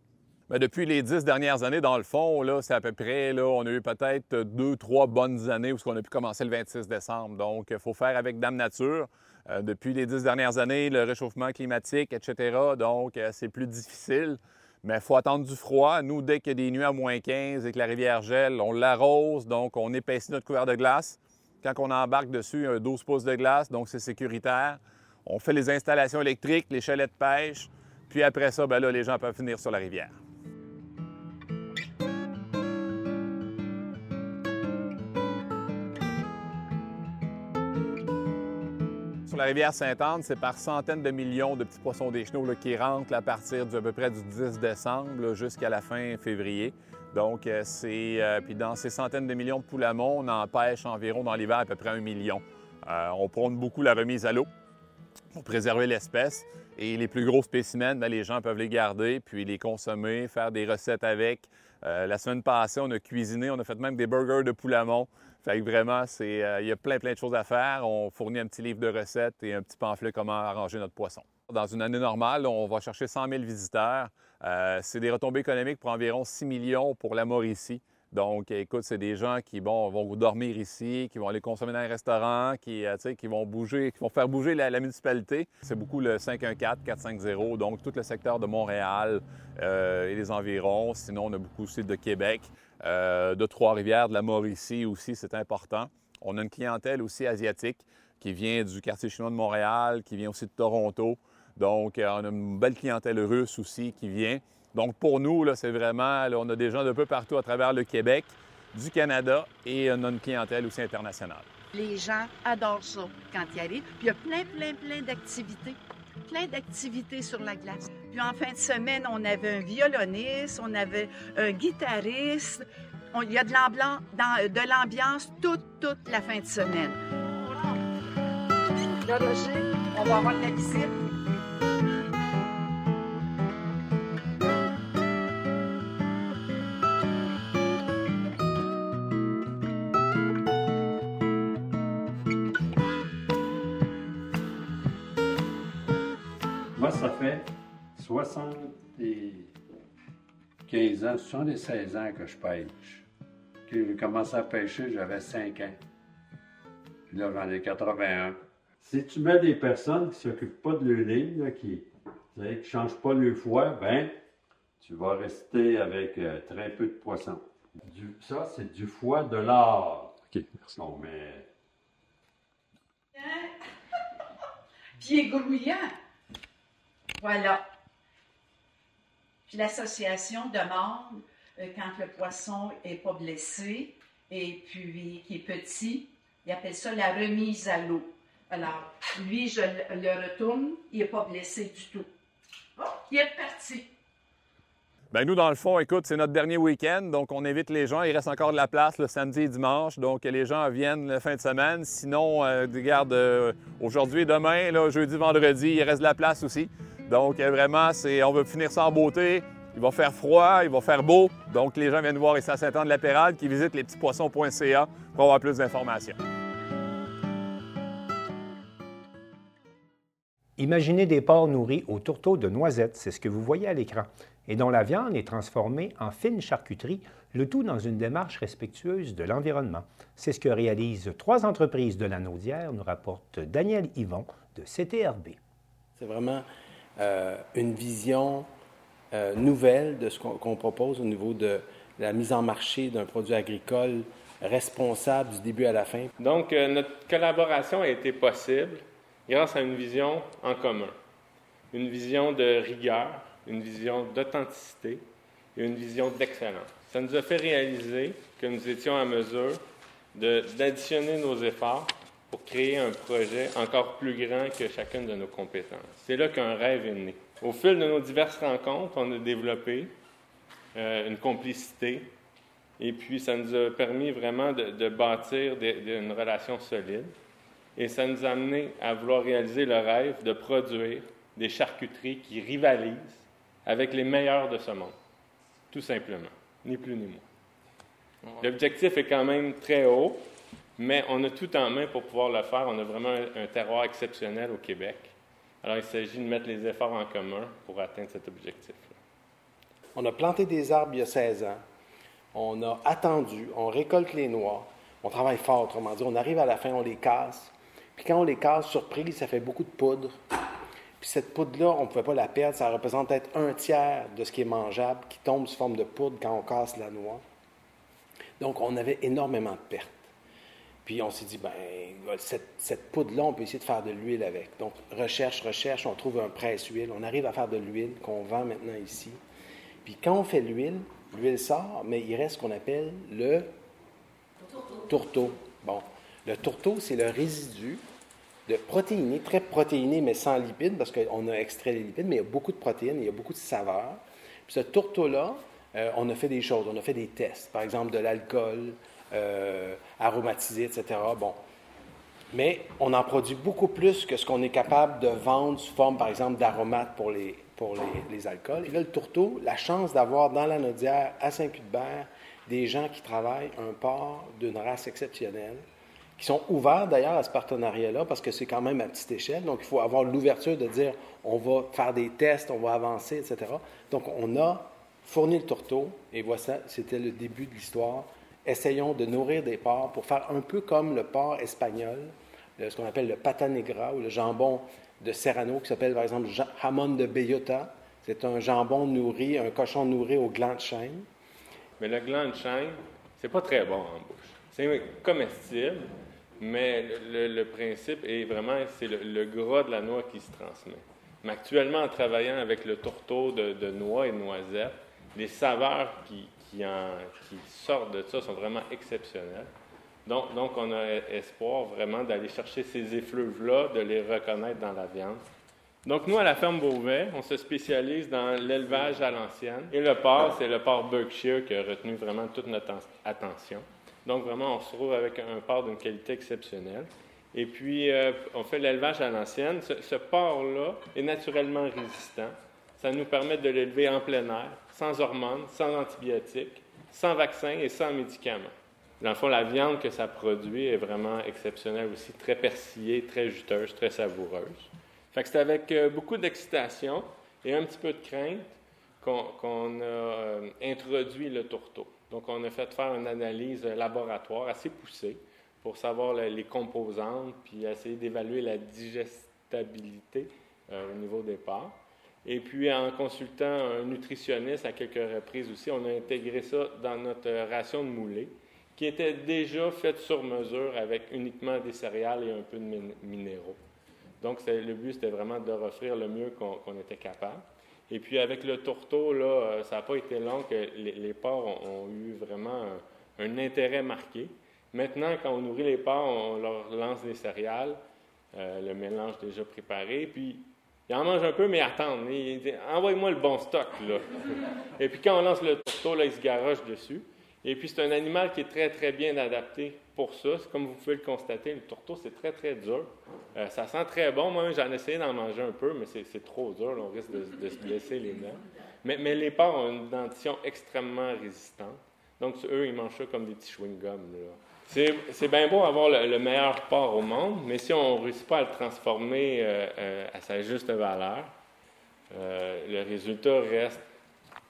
Mais depuis les dix dernières années, dans le fond, c'est à peu près, là, on a eu peut-être deux, trois bonnes années où on a pu commencer le 26 décembre. Donc, il faut faire avec Dame Nature. Euh, depuis les dix dernières années, le réchauffement climatique, etc., donc euh, c'est plus difficile. Mais il faut attendre du froid. Nous, dès qu'il y a des nuits à moins 15 et que la rivière gèle, on l'arrose, donc on épaissit notre couvert de glace. Quand on embarque dessus, il y a un 12 pouces de glace, donc c'est sécuritaire. On fait les installations électriques, les chalets de pêche, puis après ça, ben les gens peuvent venir sur la rivière. Sur la rivière Sainte-Anne, c'est par centaines de millions de petits poissons des chenaux qui rentrent à partir du, à peu près du 10 décembre jusqu'à la fin février. Donc, euh, c'est. euh, puis dans ces centaines de millions de poules à on en pêche environ dans l'hiver à peu près un million. Euh, on prône beaucoup la remise à l'eau pour préserver l'espèce. Et les plus gros spécimens, ben, les gens peuvent les garder, puis les consommer, faire des recettes avec. La semaine passée, on a cuisiné, on a fait même des burgers de poulamon. Fait que vraiment, c'est, il y a plein, plein de choses à faire. On fournit un petit livre de recettes et un petit pamphlet comment arranger notre poisson. Dans une année normale, on va chercher 100 000 visiteurs. Euh, c'est des retombées économiques pour environ 6 millions pour la Mauricie. Donc, écoute, c'est des gens qui vont dormir ici, qui vont aller consommer dans les restaurants, qui, euh, qui vont bouger, qui vont faire bouger la, municipalité. C'est beaucoup le 514-450, donc tout le secteur de Montréal euh, et les environs. Sinon, on a beaucoup aussi de Québec, de Trois-Rivières, de la Mauricie aussi, c'est important. On a une clientèle aussi asiatique qui vient du quartier chinois de Montréal, qui vient aussi de Toronto. Donc, euh, on a une belle clientèle russe aussi qui vient. Donc, pour nous, c'est vraiment, on a des gens de peu partout à travers le Québec, du Canada et on a une clientèle aussi internationale. Les gens adorent ça quand ils arrivent. Puis il y a plein, plein, plein d'activités. Plein d'activités sur la glace. Puis en fin de semaine, on avait un violoniste, on avait un guitariste. Il y a de l'ambiance, dans- de l'ambiance toute, toute la fin de semaine. On va avoir de la visite. 75 ans, 76 ans que je pêche. Quand j'ai commencé à pêcher, j'avais 5 ans. Puis là, j'en ai 81. Si tu mets des personnes qui ne s'occupent pas de leur ligne, là, qui ne changent pas leur foie, ben, tu vas rester avec euh, très peu de poissons. Du- ça, c'est du foie de l'art. OK, merci. Non, mais Puis il est grouillant. Voilà. L'association demande, euh, quand le poisson n'est pas blessé et puis qui est petit, il appelle ça la remise à l'eau. Alors, lui, je le retourne, il n'est pas blessé du tout. Oh, il est reparti. Ben nous, dans le fond, écoute, c'est notre dernier week-end, donc on invite les gens. Il reste encore de la place le samedi et dimanche, donc les gens viennent la fin de semaine. Sinon, euh, regarde, euh, aujourd'hui et demain, jeudi, vendredi, il reste de la place aussi. Donc euh, vraiment, c'est, on veut finir ça en beauté. Il va faire froid, il va faire beau. Donc les gens viennent nous voir ici à Saint-Anne-de-la-Pérade, qui visitent lespetitspoissons.ca pour avoir plus d'informations. Imaginez des porcs nourris au tourteau de noisettes, c'est ce que vous voyez à l'écran, et dont la viande est transformée en fine charcuterie, le tout dans une démarche respectueuse de l'environnement. C'est ce que réalisent trois entreprises de la Naudière, nous rapporte Daniel Yvon de CTRB. C'est vraiment euh, une vision euh, nouvelle de ce qu'on propose au niveau de la mise en marché d'un produit agricole responsable du début à la fin. Donc, euh, notre collaboration a été possible grâce à une vision en commun, une vision de rigueur, une vision d'authenticité et une vision d'excellence. Ça nous a fait réaliser que nous étions à mesure d'additionner nos efforts pour créer un projet encore plus grand que chacune de nos compétences. C'est là qu'un rêve est né. Au fil de nos diverses rencontres, on a développé euh, une complicité et puis ça nous a permis vraiment de, de bâtir des- une relation solide. Et ça nous a amené à vouloir réaliser le rêve de produire des charcuteries qui rivalisent avec les meilleurs de ce monde. Tout simplement. Ni plus ni moins. L'objectif est quand même très haut, mais on a tout en main pour pouvoir le faire. On a vraiment un, terroir exceptionnel au Québec. Alors il s'agit de mettre les efforts en commun pour atteindre cet objectif. On a planté des arbres il y a 16 ans. On a attendu, on récolte les noix. On travaille fort, autrement dit. On arrive à la fin, on les casse. Puis quand on les casse, surprise, ça fait beaucoup de poudre. Puis cette poudre-là, on ne pouvait pas la perdre. Ça représente peut-être un tiers de ce qui est mangeable qui tombe sous forme de poudre quand on casse la noix. Donc, on avait énormément de pertes. Puis on s'est dit, ben, cette, cette poudre-là, on peut essayer de faire de l'huile avec. Donc, recherche, recherche, on trouve un presse-huile. On arrive à faire de l'huile qu'on vend maintenant ici. Puis quand on fait l'huile, l'huile sort, mais il reste ce qu'on appelle le tourteau. Bon, le tourteau, c'est le résidu de protéiné, très protéiné, mais sans lipides, parce qu'on a extrait les lipides, mais il y a beaucoup de protéines, il y a beaucoup de saveurs. Puis ce tourteau-là, euh, on a fait des choses, on a fait des tests, par exemple de l'alcool, euh, aromatisé, etc. Bon. Mais on en produit beaucoup plus que ce qu'on est capable de vendre sous forme, par exemple, d'aromates pour les, pour les, alcools. Et là, le tourteau, la chance d'avoir dans la à Saint-Cuthbert, des gens qui travaillent un port d'une race exceptionnelle, qui sont ouverts d'ailleurs à ce partenariat-là, parce que c'est quand même à petite échelle. Donc, il faut avoir l'ouverture de dire on va faire des tests, on va avancer, etc. Donc, on a fourni le tourteau, et voilà, c'était le début de l'histoire. Essayons de nourrir des porcs pour faire un peu comme le porc espagnol, ce qu'on appelle le pata negra ou le jambon de Serrano, qui s'appelle par exemple ja- jamon de bellota. C'est un jambon nourri, un cochon nourri au gland de chêne. Mais le gland de chêne, c'est pas très bon en bouche. C'est comestible, mais le, principe est vraiment, c'est le, le gras de la noix qui se transmet. Mais actuellement, en travaillant avec le tourteau de, de noix et de noisettes, les saveurs qui, qui, en- qui sortent de ça sont vraiment exceptionnelles. Donc, donc on a espoir vraiment d'aller chercher ces effluves-là, de les reconnaître dans la viande. Donc, nous, à la ferme Beauvais, on se spécialise dans l'élevage à l'ancienne. Et le porc, c'est le porc Berkshire qui a retenu vraiment toute notre en- attention. Donc, vraiment, on se trouve avec un porc d'une qualité exceptionnelle. Et puis, euh, on fait l'élevage à l'ancienne. Ce, ce porc-là est naturellement résistant. Ça nous permet de l'élever en plein air, sans hormones, sans antibiotiques, sans vaccins et sans médicaments. Dans le fond, la viande que ça produit est vraiment exceptionnelle aussi, très persillée, très juteuse, très savoureuse. Fait que c'est avec euh, beaucoup d'excitation et un petit peu de crainte qu'on a euh, introduit le tourteau. Donc, on a fait faire une analyse euh, laboratoire assez poussée pour savoir le- les composantes, puis essayer d'évaluer la digestabilité euh, au niveau des porcs. Et puis, en consultant un nutritionniste à quelques reprises aussi, on a intégré ça dans notre ration de moulée, qui était déjà faite sur mesure avec uniquement des céréales et un peu de minéraux. Donc, le but, c'était vraiment de leur offrir le mieux qu'on était capable. Et puis, avec le tourteau, là, euh, ça n'a pas été long que les, porcs ont, eu vraiment un, intérêt marqué. Maintenant, quand on nourrit les porcs, on leur lance des céréales, euh, le mélange déjà préparé, puis ils en mangent un peu, mais attendent. Envoie-moi le bon stock, là. Et puis, quand on lance le tourteau, là, ils se garochent dessus. Et puis, c'est un animal qui est très, très bien adapté pour ça. Comme vous pouvez le constater, le tourteau, c'est très, très dur. Euh, ça sent très bon. Moi, j'en ai essayé d'en manger un peu, mais c'est trop dur. on risque de, se blesser les dents. Mais, mais, les porcs ont une dentition extrêmement résistante. Donc, eux, ils mangent ça comme des petits chewing-gums. C'est bien beau avoir le, meilleur porc au monde, mais si on ne réussit pas à le transformer euh, euh, à sa juste valeur, le résultat reste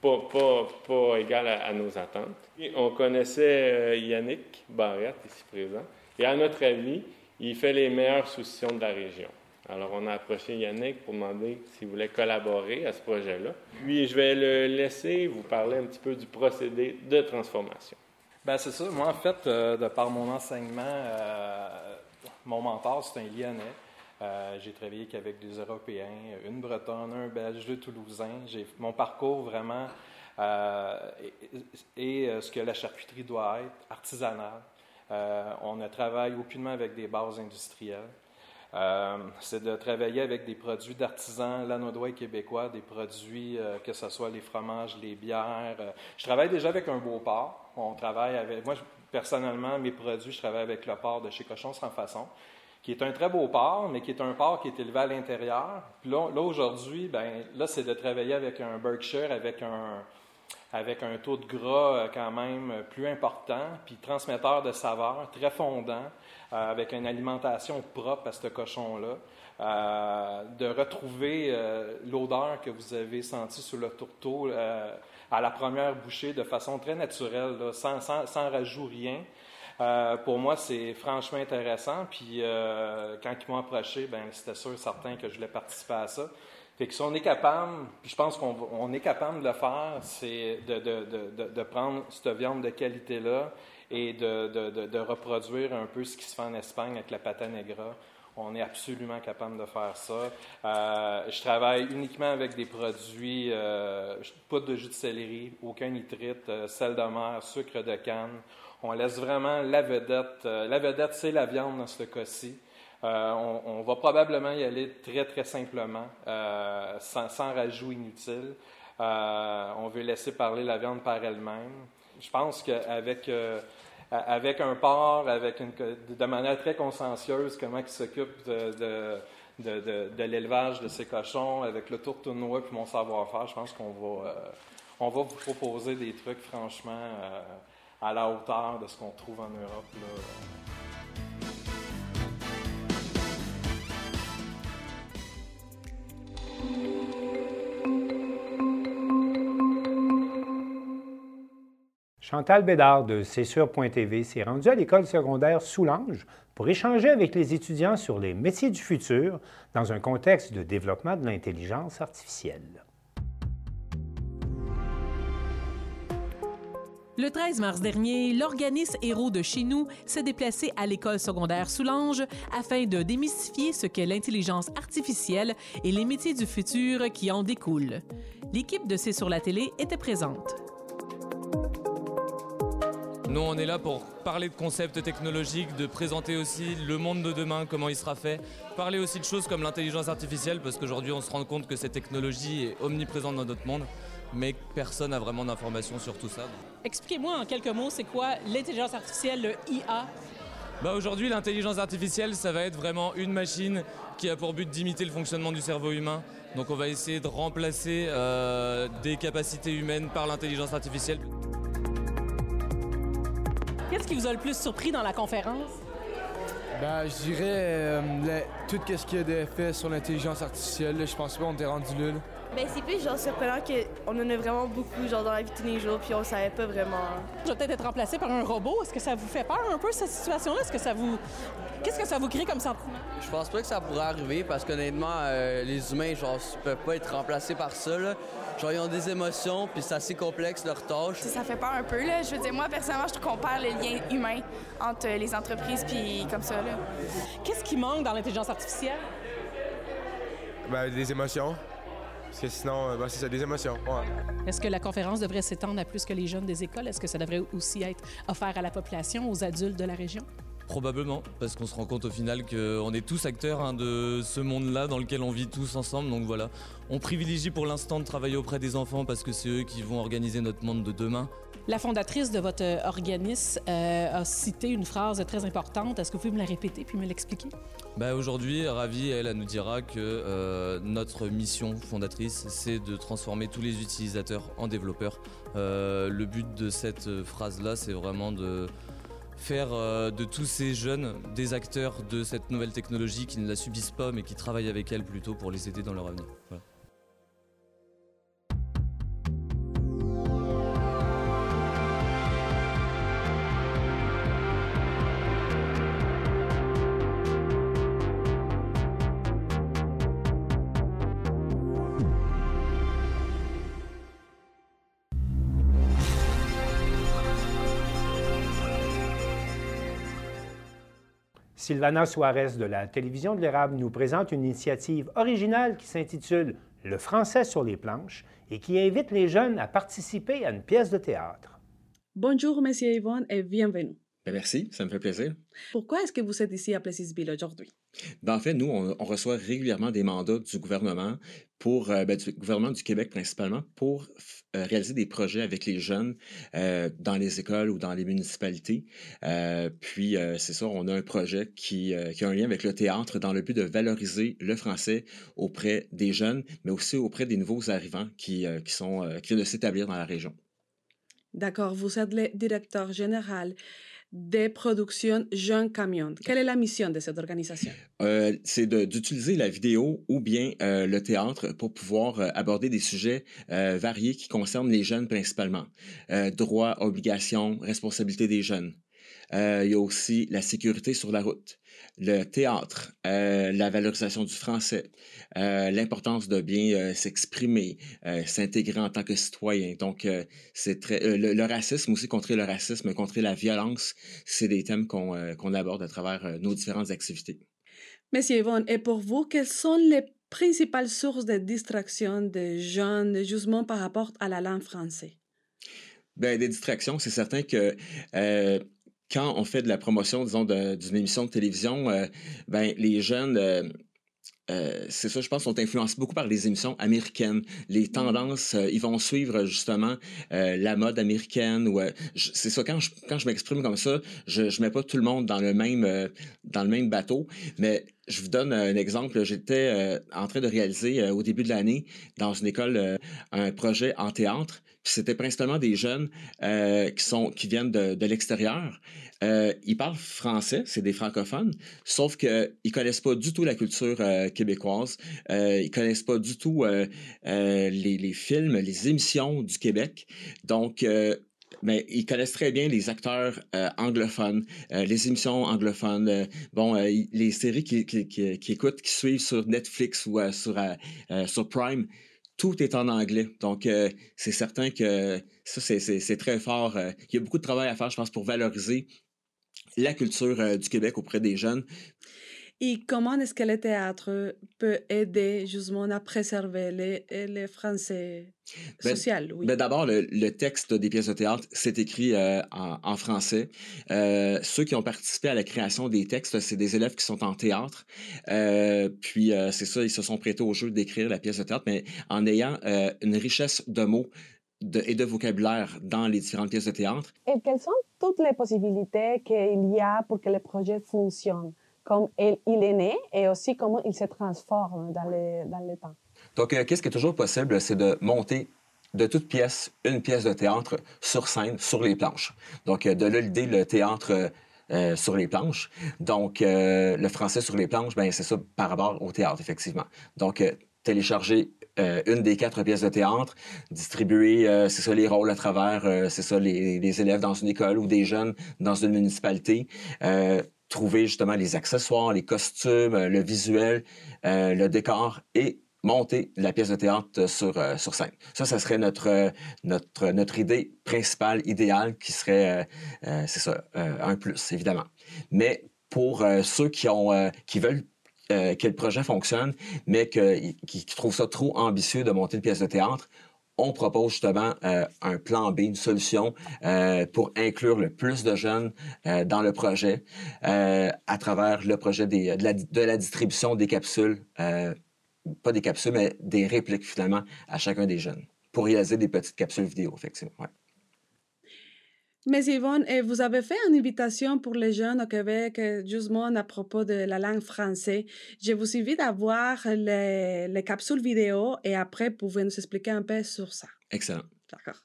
pas, égal à, nos attentes. On connaissait euh, Yannick Barrette, ici présent, et à notre avis, il fait les meilleures soucions de la région. Alors, on a approché Yannick pour demander s'il voulait collaborer à ce projet-là. Puis, je vais le laisser vous parler un petit peu du procédé de transformation. Bien, c'est ça. Moi, en fait, euh, de par mon enseignement, euh, mon mentor, c'est un Lyonnais. Euh, j'ai travaillé qu'avec des Européens, une Bretonne, un Belge, deux Toulousains. J'ai, mon parcours vraiment est, ce que la charcuterie doit être, artisanale. on ne travaille aucunement avec des bases industrielles. C'est de travailler avec des produits d'artisans lanodois et québécois, des produits, que ce soit les fromages, les bières. je travaille déjà avec un beau porc. On travaille avec. Moi, personnellement, mes produits, je travaille avec le porc de chez Cochon sans façon qui est un très beau porc, mais qui est un porc qui est élevé à l'intérieur. Puis là, aujourd'hui, ben, là, c'est de travailler avec un Berkshire, avec un, avec un taux de gras euh, quand même plus important, puis transmetteur de saveur, très fondant, euh, avec une alimentation propre à ce cochon-là. Euh, de retrouver l'odeur que vous avez sentie sur le tourteau à la première bouchée de façon très naturelle, sans, rajout rien. Pour moi, c'est franchement intéressant. Puis quand ils m'ont approché, ben, c'était sûr, certain que je voulais participer à ça. Fait que si on est capable, puis je pense qu'on est capable de le faire, c'est de, prendre cette viande de qualité-là et de, reproduire un peu ce qui se fait en Espagne avec la pata negra. On est absolument capable de faire ça. Euh, je travaille uniquement avec des produits, pas de jus de céleri, aucun nitrite, sel de mer, sucre de canne. On laisse vraiment la vedette. Euh, la vedette, c'est la viande dans ce cas-ci. Euh, on, va probablement y aller très, très simplement, euh, sans, sans, rajout inutile. on veut laisser parler la viande par elle-même. Je pense qu'avec avec un porc, avec une, de manière très consciencieuse, comment il s'occupe de, de, l'élevage de ces cochons, avec le tournois et mon savoir-faire, je pense qu'on va, va vous proposer des trucs franchement à la hauteur de ce qu'on trouve en Europe. Chantal Bédard de C'est sûr.tv s'est rendue à l'école secondaire Soulanges pour échanger avec les étudiants sur les métiers du futur dans un contexte de développement de l'intelligence artificielle. Le 13 mars dernier, l'organisme Héros de chez nous s'est déplacé à l'école secondaire Soulanges afin de démystifier ce qu'est l'intelligence artificielle et les métiers du futur qui en découlent. L'équipe de C'est sur la télé était présente. Nous, on est là pour parler de concepts technologiques, de présenter aussi le monde de demain, comment il sera fait, parler aussi de choses comme l'intelligence artificielle, parce qu'aujourd'hui, on se rend compte que cette technologie est omniprésente dans notre monde mais personne n'a vraiment d'informations sur tout ça. Expliquez-moi en quelques mots, c'est quoi l'intelligence artificielle, le IA? Bah aujourd'hui, l'intelligence artificielle, ça va être vraiment une machine qui a pour but d'imiter le fonctionnement du cerveau humain. Donc on va essayer de remplacer euh, des capacités humaines par l'intelligence artificielle. Qu'est-ce qui vous a le plus surpris dans la conférence? Ben, je dirais euh, tout ce qu'il y a de fait sur l'intelligence artificielle. je pense pas qu'on est rendu là. Ben, c'est plus genre surprenant qu'on en a vraiment beaucoup genre dans la vie de tous les jours, puis on savait pas vraiment. Je vais peut-être être remplacé par un robot. Est-ce que ça vous fait peur un peu cette situation-là? Est-ce que ça vous. Qu'est-ce que ça vous crée comme sentiment? Je pense pas que ça pourrait arriver parce qu'honnêtement, euh, les humains, genre, peuvent pas être remplacés par ça. Là. Genre, ils ont des émotions, puis c'est assez complexe leur tâche. Ça fait peur un peu, là. Je veux dire, moi, personnellement, je trouve qu'on perd le lien humain entre les entreprises, puis comme ça, là. Qu'est-ce qui manque dans l'intelligence artificielle? Ben, des émotions. Parce que sinon, ben, c'est ça, des émotions. Ouais. Est-ce que la conférence devrait s'étendre à plus que les jeunes des écoles? Est-ce que ça devrait aussi être offert à la population, aux adultes de la région? Probablement, parce qu'on se rend compte au final qu'on est tous acteurs hein, de ce monde-là dans lequel on vit tous ensemble. Donc voilà, on privilégie pour l'instant de travailler auprès des enfants parce que c'est eux qui vont organiser notre monde de demain. La fondatrice de votre organisme euh, a cité une phrase très importante. Est-ce que vous pouvez me la répéter puis me l'expliquer? Ben Aujourd'hui, Ravi, elle, nous dira que euh, notre mission fondatrice, c'est de transformer tous les utilisateurs en développeurs. Euh, le but de cette phrase-là, c'est vraiment de faire de tous ces jeunes des acteurs de cette nouvelle technologie qui ne la subissent pas mais qui travaillent avec elle plutôt pour les aider dans leur avenir. Sylvana Suarez de la télévision de l'érable nous présente une initiative originale qui s'intitule Le français sur les planches et qui invite les jeunes à participer à une pièce de théâtre. Bonjour, Monsieur Yvonne, et bienvenue. Ben, merci, ça me fait plaisir. Pourquoi est-ce que vous êtes ici à Plessisville aujourd'hui? Ben, en fait, nous, on, reçoit régulièrement des mandats du gouvernement, pour, euh, ben, du gouvernement du Québec principalement, pour euh, réaliser des projets avec les jeunes euh, dans les écoles ou dans les municipalités. puis, c'est ça, on a un projet qui, a un lien avec le théâtre dans le but de valoriser le français auprès des jeunes, mais aussi auprès des nouveaux arrivants qui, qui viennent de s'établir dans la région. D'accord, vous êtes le directeur général des productions Jeunes Camion. Quelle est la mission de cette organisation? Euh, c'est d'utiliser la vidéo ou bien euh, le théâtre pour pouvoir euh, aborder des sujets variés qui concernent les jeunes principalement. droits, obligations, responsabilités des jeunes. Il y a aussi la sécurité sur la route le théâtre, euh, la valorisation du français, euh, l'importance de bien euh, s'exprimer, s'intégrer en tant que citoyen. Donc, c'est très le, racisme aussi, contrer le racisme, contrer la violence, c'est des thèmes qu'on aborde à travers nos différentes activités. Monsieur Yvonne, et pour vous, quelles sont les principales sources de distraction des jeunes, justement par rapport à la langue française? Bien, des distractions, c'est certain que quand on fait de la promotion, disons, d'une émission de télévision, euh, ben, les jeunes, euh, euh, c'est ça, je pense, sont influencés beaucoup par les émissions américaines. Les mmh. tendances, ils vont suivre justement la mode américaine. Ou, c'est ça, quand je, quand je m'exprime comme ça, je ne mets pas tout le monde dans le même, dans le même bateau. Mais je vous donne un exemple. J'étais en train de réaliser au début de l'année dans une école un projet en théâtre c'était principalement des jeunes euh, qui, sont, qui viennent de, de l'extérieur. Euh, ils parlent français, c'est des francophones, sauf qu'ils ne connaissent pas du tout la culture euh, québécoise. Ils ne connaissent pas du tout les, les, films, les émissions du Québec. Donc, mais ils connaissent très bien les acteurs anglophones, les émissions anglophones, bon, les séries qu'ils qui, qui, qui, écoutent, qui suivent sur Netflix ou sur, sur Prime tout est en anglais. Donc, euh, c'est certain que ça, c'est très fort. Euh, il y a beaucoup de travail à faire, je pense, pour valoriser la culture euh, du Québec auprès des jeunes. Et comment est-ce que le théâtre peut aider justement à préserver les, les Français ben, social, oui. Ben D'abord, le, texte des pièces de théâtre, c'est écrit euh, en, français. Euh, ceux qui ont participé à la création des textes, c'est des élèves qui sont en théâtre. Euh, puis, c'est ça, ils se sont prêtés au jeu d'écrire la pièce de théâtre, mais en ayant une richesse de mots et de vocabulaire dans les différentes pièces de théâtre. Et quelles sont toutes les possibilités qu'il y a pour que le projet fonctionne? Comme il est né et aussi comment il se transforme dans le, dans le temps. Donc, euh, qu'est-ce qui est toujours possible, c'est de monter de toute pièce une pièce de théâtre sur scène, sur les planches. Donc, euh, de là l'idée, le théâtre euh, sur les planches. Donc, le français sur les planches, ben c'est ça par rapport au théâtre, effectivement. Donc, télécharger euh, une des quatre pièces de théâtre, distribuer, euh, c'est ça, les rôles à travers, euh, c'est ça, les, élèves dans une école ou des jeunes dans une municipalité, trouver justement les accessoires, les costumes, le visuel, le décor et monter la pièce de théâtre sur, sur scène. Ça, ça serait notre, notre, notre idée principale, idéale, qui serait, c'est ça, un plus, évidemment. Mais pour ceux qui, ont, qui veulent euh, que le projet fonctionne, mais que, qui, qui trouvent ça trop ambitieux de monter une pièce de théâtre, on propose justement euh, un plan B, une solution euh, pour inclure le plus de jeunes dans le projet à travers le projet de, la, distribution des capsules, pas des capsules, mais des répliques finalement à chacun des jeunes pour réaliser des petites capsules vidéo, effectivement. Mais Yvonne, eh, vous avez fait une invitation pour les jeunes au Québec, eh, justement à propos de la langue française. Je vous invite à voir les, les capsules vidéo et après, vous pouvez nous expliquer un peu sur ça. Excellent. D'accord.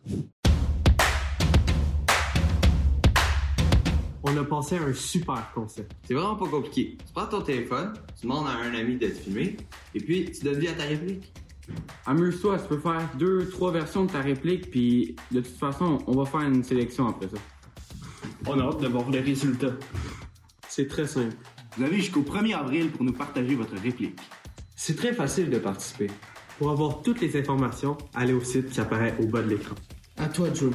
On a pensé à un super concept. C'est vraiment pas compliqué. Tu prends ton téléphone, tu demandes à un ami de te filmer, et puis tu donnes vie à ta réplique. Amuse-toi, tu peux faire deux, trois versions de ta réplique, puis de toute façon, on va faire une sélection après ça. On a hâte de voir les résultats. C'est très simple. Vous avez jusqu'au 1er avril pour nous partager votre réplique. C'est très facile de participer. Pour avoir toutes les informations, allez au site qui apparaît au bas de l'écran. À toi, Joe.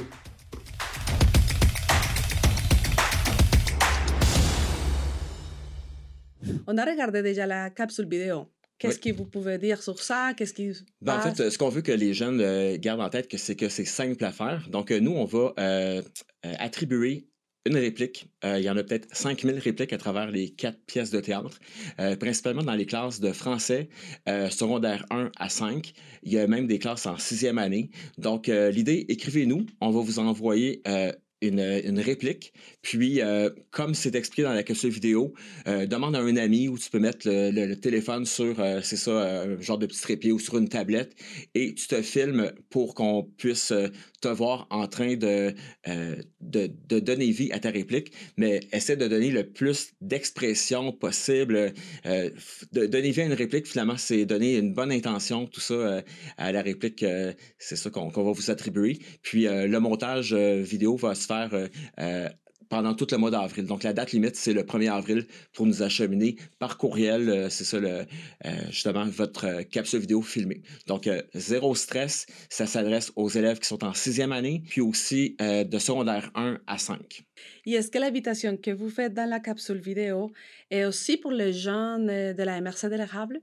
On a regardé déjà la capsule vidéo. Qu'est-ce que vous pouvez dire sur ça? Qu'est-ce qui Ben, en fait, euh, ce qu'on veut que les jeunes euh, gardent en tête, c'est que c'est simple à faire. Donc, euh, nous, on va euh, attribuer une réplique. Euh, il y en a peut-être 5000 répliques à travers les quatre pièces de théâtre, euh, principalement dans les classes de français, euh, secondaire 1 à 5. Il y a même des classes en sixième année. Donc, l'idée, écrivez-nous. On va vous envoyer une, une réplique. Puis, euh, comme c'est expliqué dans la capsule vidéo, euh, demande à un ami où tu peux mettre le, téléphone sur, euh, c'est ça, euh, un genre de petit trépied ou sur une tablette et tu te filmes pour qu'on puisse euh, te voir en train de, euh, de, donner vie à ta réplique, mais essaie de donner le plus d'expression possible. Euh, donner vie à une réplique, finalement, c'est donner une bonne intention, tout ça euh, à la réplique, euh, c'est ça qu'on va vous attribuer. Puis euh, le montage euh, vidéo va se faire euh, euh, pendant tout le mois d'avril. Donc, la date limite, c'est le 1er avril pour nous acheminer par courriel, euh, c'est ça, justement, votre capsule vidéo filmée. Donc, zéro stress, ça s'adresse aux élèves qui sont en sixième année, puis aussi de secondaire 1 à 5. Et est-ce que l'invitation que vous faites dans la capsule vidéo est aussi pour les jeunes de la MRC de l'érable?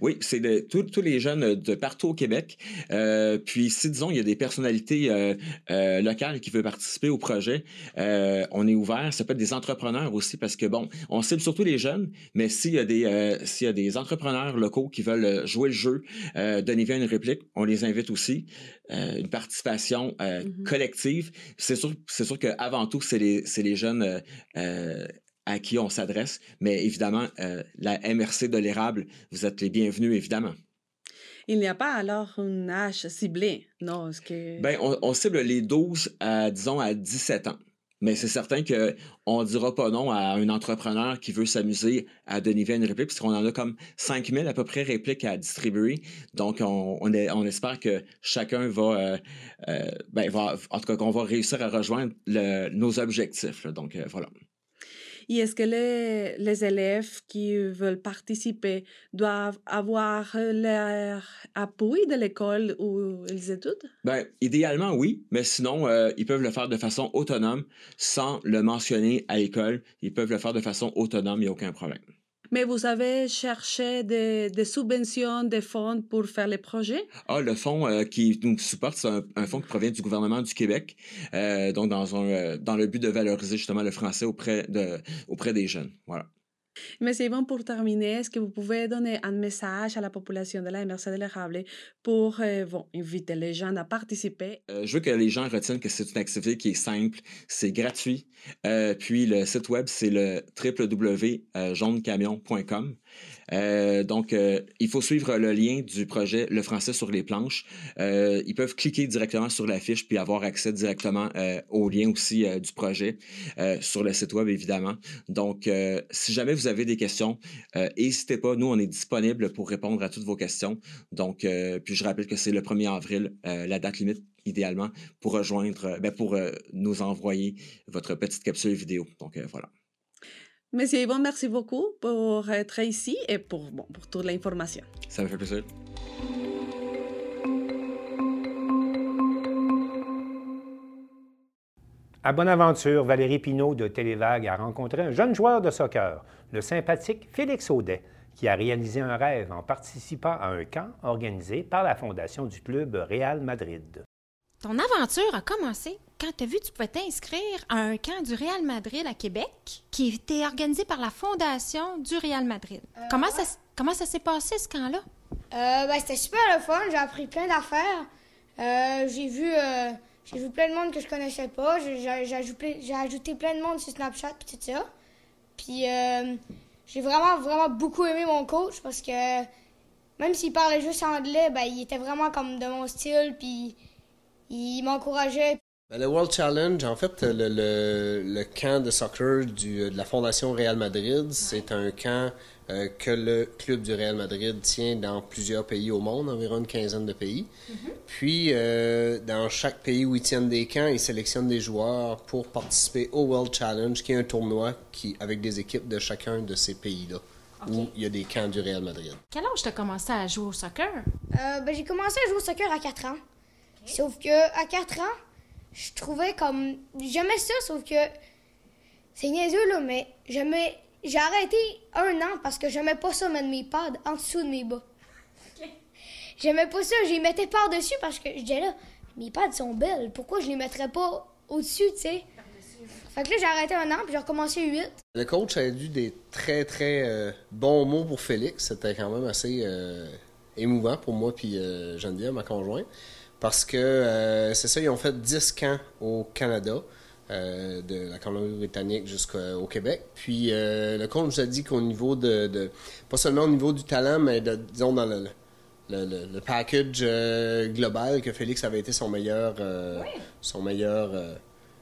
Oui, c'est de tous les jeunes de partout au Québec. Euh, puis si, disons, il y a des personnalités euh, euh, locales qui veulent participer au projet, euh, on est ouvert. Ça peut être des entrepreneurs aussi parce que, bon, on cible surtout les jeunes, mais s'il y, a des, euh, s'il y a des entrepreneurs locaux qui veulent euh, jouer le jeu, euh, donner vie à une réplique, on les invite aussi. Euh, une participation euh, collective. C'est sûr, c'est sûr qu'avant tout, c'est les, jeunes euh, euh, à qui on s'adresse. Mais évidemment, euh, la MRC de l'érable, vous êtes les bienvenus, évidemment. Il n'y a pas alors un âge ciblé, non? Est-ce que... Ben, on, on cible les 12 à, disons, à 17 ans. Mais c'est certain qu'on ne dira pas non à un entrepreneur qui veut s'amuser à donner une réplique, parce qu'on en a comme 5000 à peu près répliques à distribuer. Donc, on, on, est- on espère que chacun va, euh, euh, ben, va, en tout cas, qu'on va réussir à rejoindre le- nos objectifs. là. Donc, euh, voilà. Et est-ce que les, les élèves qui veulent participer doivent avoir leur appui de l'école où ils étudient? Ben, idéalement, oui, mais sinon, euh, ils peuvent le faire de façon autonome sans le mentionner à l'école. Ils peuvent le faire de façon autonome, il n'y a aucun problème. Mais vous avez cherché des, subventions, des fonds pour faire les projets? Ah, le fonds euh, qui nous supporte, c'est un, un fonds qui provient du gouvernement du Québec, euh, donc dans, euh, dans le but de valoriser justement le français auprès, de, auprès des jeunes. Voilà. Mais bon pour terminer, est-ce que vous pouvez donner un message à la population de la MRC de l'érable pour euh, inviter les gens à participer? Euh, je veux que les gens retiennent que c'est une activité qui est simple, c'est gratuit. Euh, puis le site web, c'est le www.jaunecamion.com. Euh, donc, euh, il faut suivre le lien du projet Le français sur les planches. Euh, ils peuvent cliquer directement sur la fiche puis avoir accès directement au lien aussi du projet sur le site web, évidemment. Donc, si jamais vous avez des questions, n'hésitez pas. Nous, on est disponible pour répondre à toutes vos questions. Donc, puis je rappelle que c'est le 1er avril, la date limite idéalement pour rejoindre, ben, pour nous envoyer votre petite capsule vidéo. Donc, voilà. Monsieur Yvon, merci beaucoup pour être ici et pour, bon, pour toute l'information. Ça me fait plaisir. À Bonaventure, Valérie Pinault de Télévague a rencontré un jeune joueur de soccer, le sympathique Félix Audet, qui a réalisé un rêve en participant à un camp organisé par la fondation du club Real Madrid. Ton aventure a commencé quand tu as vu tu pouvais t'inscrire à un camp du Real Madrid à Québec qui était organisé par la fondation du Real Madrid. comment, ça, comment ça s'est passé ce camp-là? Euh, ben, c'était super le fun. J'ai appris plein d'affaires. Euh, j'ai vu, euh, j'ai vu plein de monde que je connaissais pas. J'ai, ajouté, plein de monde sur Snapchat puis tout ça. Puis euh, j'ai vraiment, vraiment beaucoup aimé mon coach parce que même s'il parlait juste anglais, ben, il était vraiment comme de mon style puis il m'encourageait. Ben, le World Challenge, en fait, le, le, le camp de soccer du, de la Fondation Real Madrid, c'est un camp euh, que le club du Real Madrid tient dans plusieurs pays au monde, environ une quinzaine de pays. Puis, euh, dans chaque pays où ils tiennent des camps, ils sélectionnent des joueurs pour participer au World Challenge, qui est un tournoi qui, avec des équipes de chacun de ces pays-là, où il y a des camps du Real Madrid. Quel âge t'as commencé à jouer au soccer? Euh, ben, j'ai commencé à jouer au soccer à 4 ans. Sauf que à 4 ans, je trouvais comme. J'aimais ça, sauf que. C'est niaiseux, là, mais j'aimais. J'ai arrêté un an parce que j'aimais pas ça mettre mes pads en dessous de mes bas. J'aimais pas ça, j'y mettais par-dessus parce que je disais là, mes pads sont belles, pourquoi je les mettrais pas au-dessus, tu sais? Fait que là, j'ai arrêté un an, puis j'ai recommencé 8. Le coach a eu des très très euh, bons mots pour Félix. C'était quand même assez euh, émouvant pour moi puis euh, Geneviève, ma conjointe. Parce que euh, c'est ça, ils ont fait 10 camps au Canada, euh, de la Colombie-Britannique jusqu'au Québec. Puis euh, le coach nous a dit qu'au niveau de, de- Pas seulement au niveau du talent, mais de, disons dans le, le, le- le package global, que Félix avait été son meilleur, son meilleur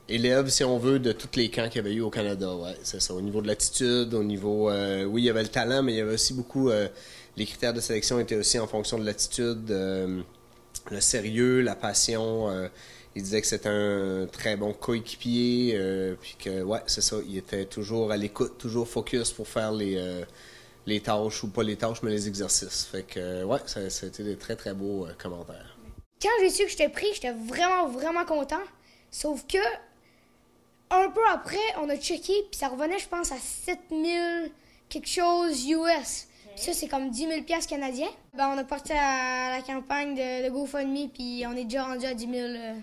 élève, si on veut, de tous les camps qu'il y avait eu au Canada. Ouais, c'est ça. Au niveau de l'attitude, au niveau. euh, oui, il y avait le talent, mais il y avait aussi beaucoup. euh, les critères de sélection étaient aussi en fonction de l'attitude, euh, le sérieux, la passion. euh, il disait que c'était un très bon coéquipier, euh, puis que, ouais, c'est ça. Il était toujours à l'écoute, toujours focus pour faire les. euh, tâches, ou pas les tâches, mais les exercices. Fait que, ouais, ça, ça a été des très, très beaux commentaires. Quand j'ai su que j'étais pris, j'étais vraiment, vraiment content. Sauf que, un peu après, on a checké, puis ça revenait, je pense, à 7000 quelque chose US. Ça, c'est comme 10 000 piastres canadiens. Ben, on a parti à la campagne de, de GoFundMe, puis on est déjà rendu à 10 000. euh,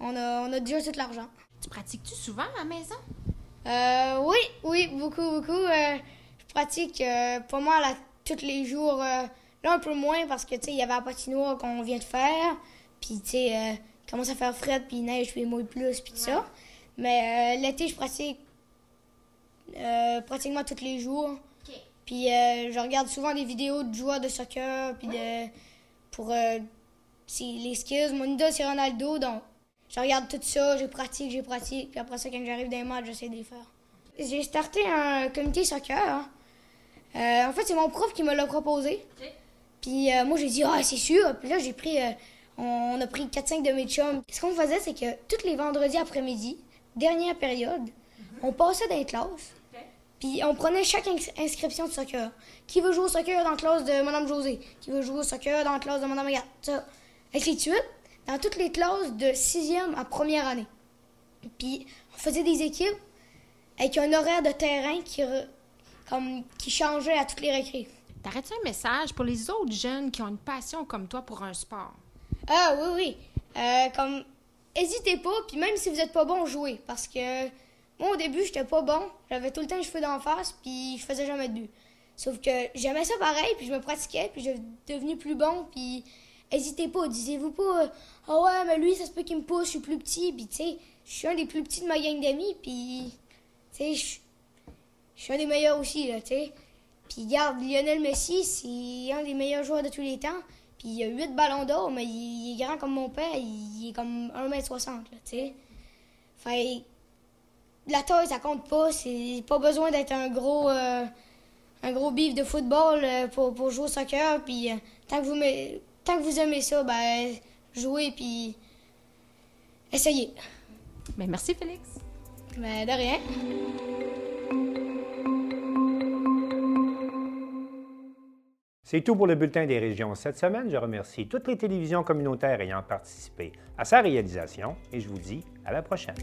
on, a, on a déjà tout l'argent. Tu pratiques-tu souvent à la maison? Euh, oui, oui, beaucoup, beaucoup. Euh, je pratique euh, pas mal à tous les jours. euh, là, un peu moins parce que, tu sais, il y avait la patinoire qu'on vient de faire. Puis, tu sais, il commence à faire frais, puis neige, puis il mouille plus, puis tout ça. Mais l'été, je pratique pratiquement tous les jours. Puis, euh, je regarde souvent des vidéos de joueurs de soccer, puis de... pour euh, les skills. Mon idole, c'est Ronaldo, donc je regarde tout ça, je pratique, je pratique. Puis après ça, quand j'arrive dans les matchs, j'essaie de les faire. J'ai starté un comité soccer. hein. Euh, en fait, c'est mon prof qui me l'a proposé. Puis euh, moi, j'ai dit, ah, c'est sûr. Puis là, j'ai pris, on, on a pris 4-5 de mes chums. Ce qu'on faisait, c'est que tous les vendredis après-midi, dernière période, on passait dans les classes. Puis on prenait chaque ins- inscription de soccer. Qui veut jouer au soccer dans la classe de Mme José? Qui veut jouer au soccer dans la classe de Mme Agathe? Ça. Ainsi de suite, dans toutes les classes de sixième à première année. Puis on faisait des équipes avec un horaire de terrain qui, re- comme, qui changeait à toutes les récrés. T'arrêtes un message pour les autres jeunes qui ont une passion comme toi pour un sport? Ah oui, oui. Euh, comme, hésitez pas, puis même si vous êtes pas bon, jouez. Parce que moi, au début, j'étais pas bon. J'avais tout le temps les cheveux d'en face, puis je faisais jamais de but. Sauf que j'aimais ça pareil, puis je me pratiquais, puis je devenu plus bon, puis hésitez pas. Disez-vous pas, ah ouais, mais lui, ça se peut qu'il me pousse, je suis plus petit, puis tu sais, je suis un des plus petits de ma gang d'amis, puis tu sais, je je suis un des meilleurs aussi, là, tu sais. Puis regarde, Lionel Messi, c'est un des meilleurs joueurs de tous les temps. Puis il a 8 ballons d'or, mais il, est grand comme mon père, il, est comme 1m60, là, tu sais. Fait la taille, ça compte pas. C'est pas besoin d'être un gros euh, un gros bif de football euh, pour, pour jouer au soccer. Puis euh, tant, que vous tant que vous aimez ça, ben jouez puis essayez. Ben, merci Félix. Ben, de rien. C'est tout pour le bulletin des régions cette semaine. Je remercie toutes les télévisions communautaires ayant participé à sa réalisation et je vous dis à la prochaine.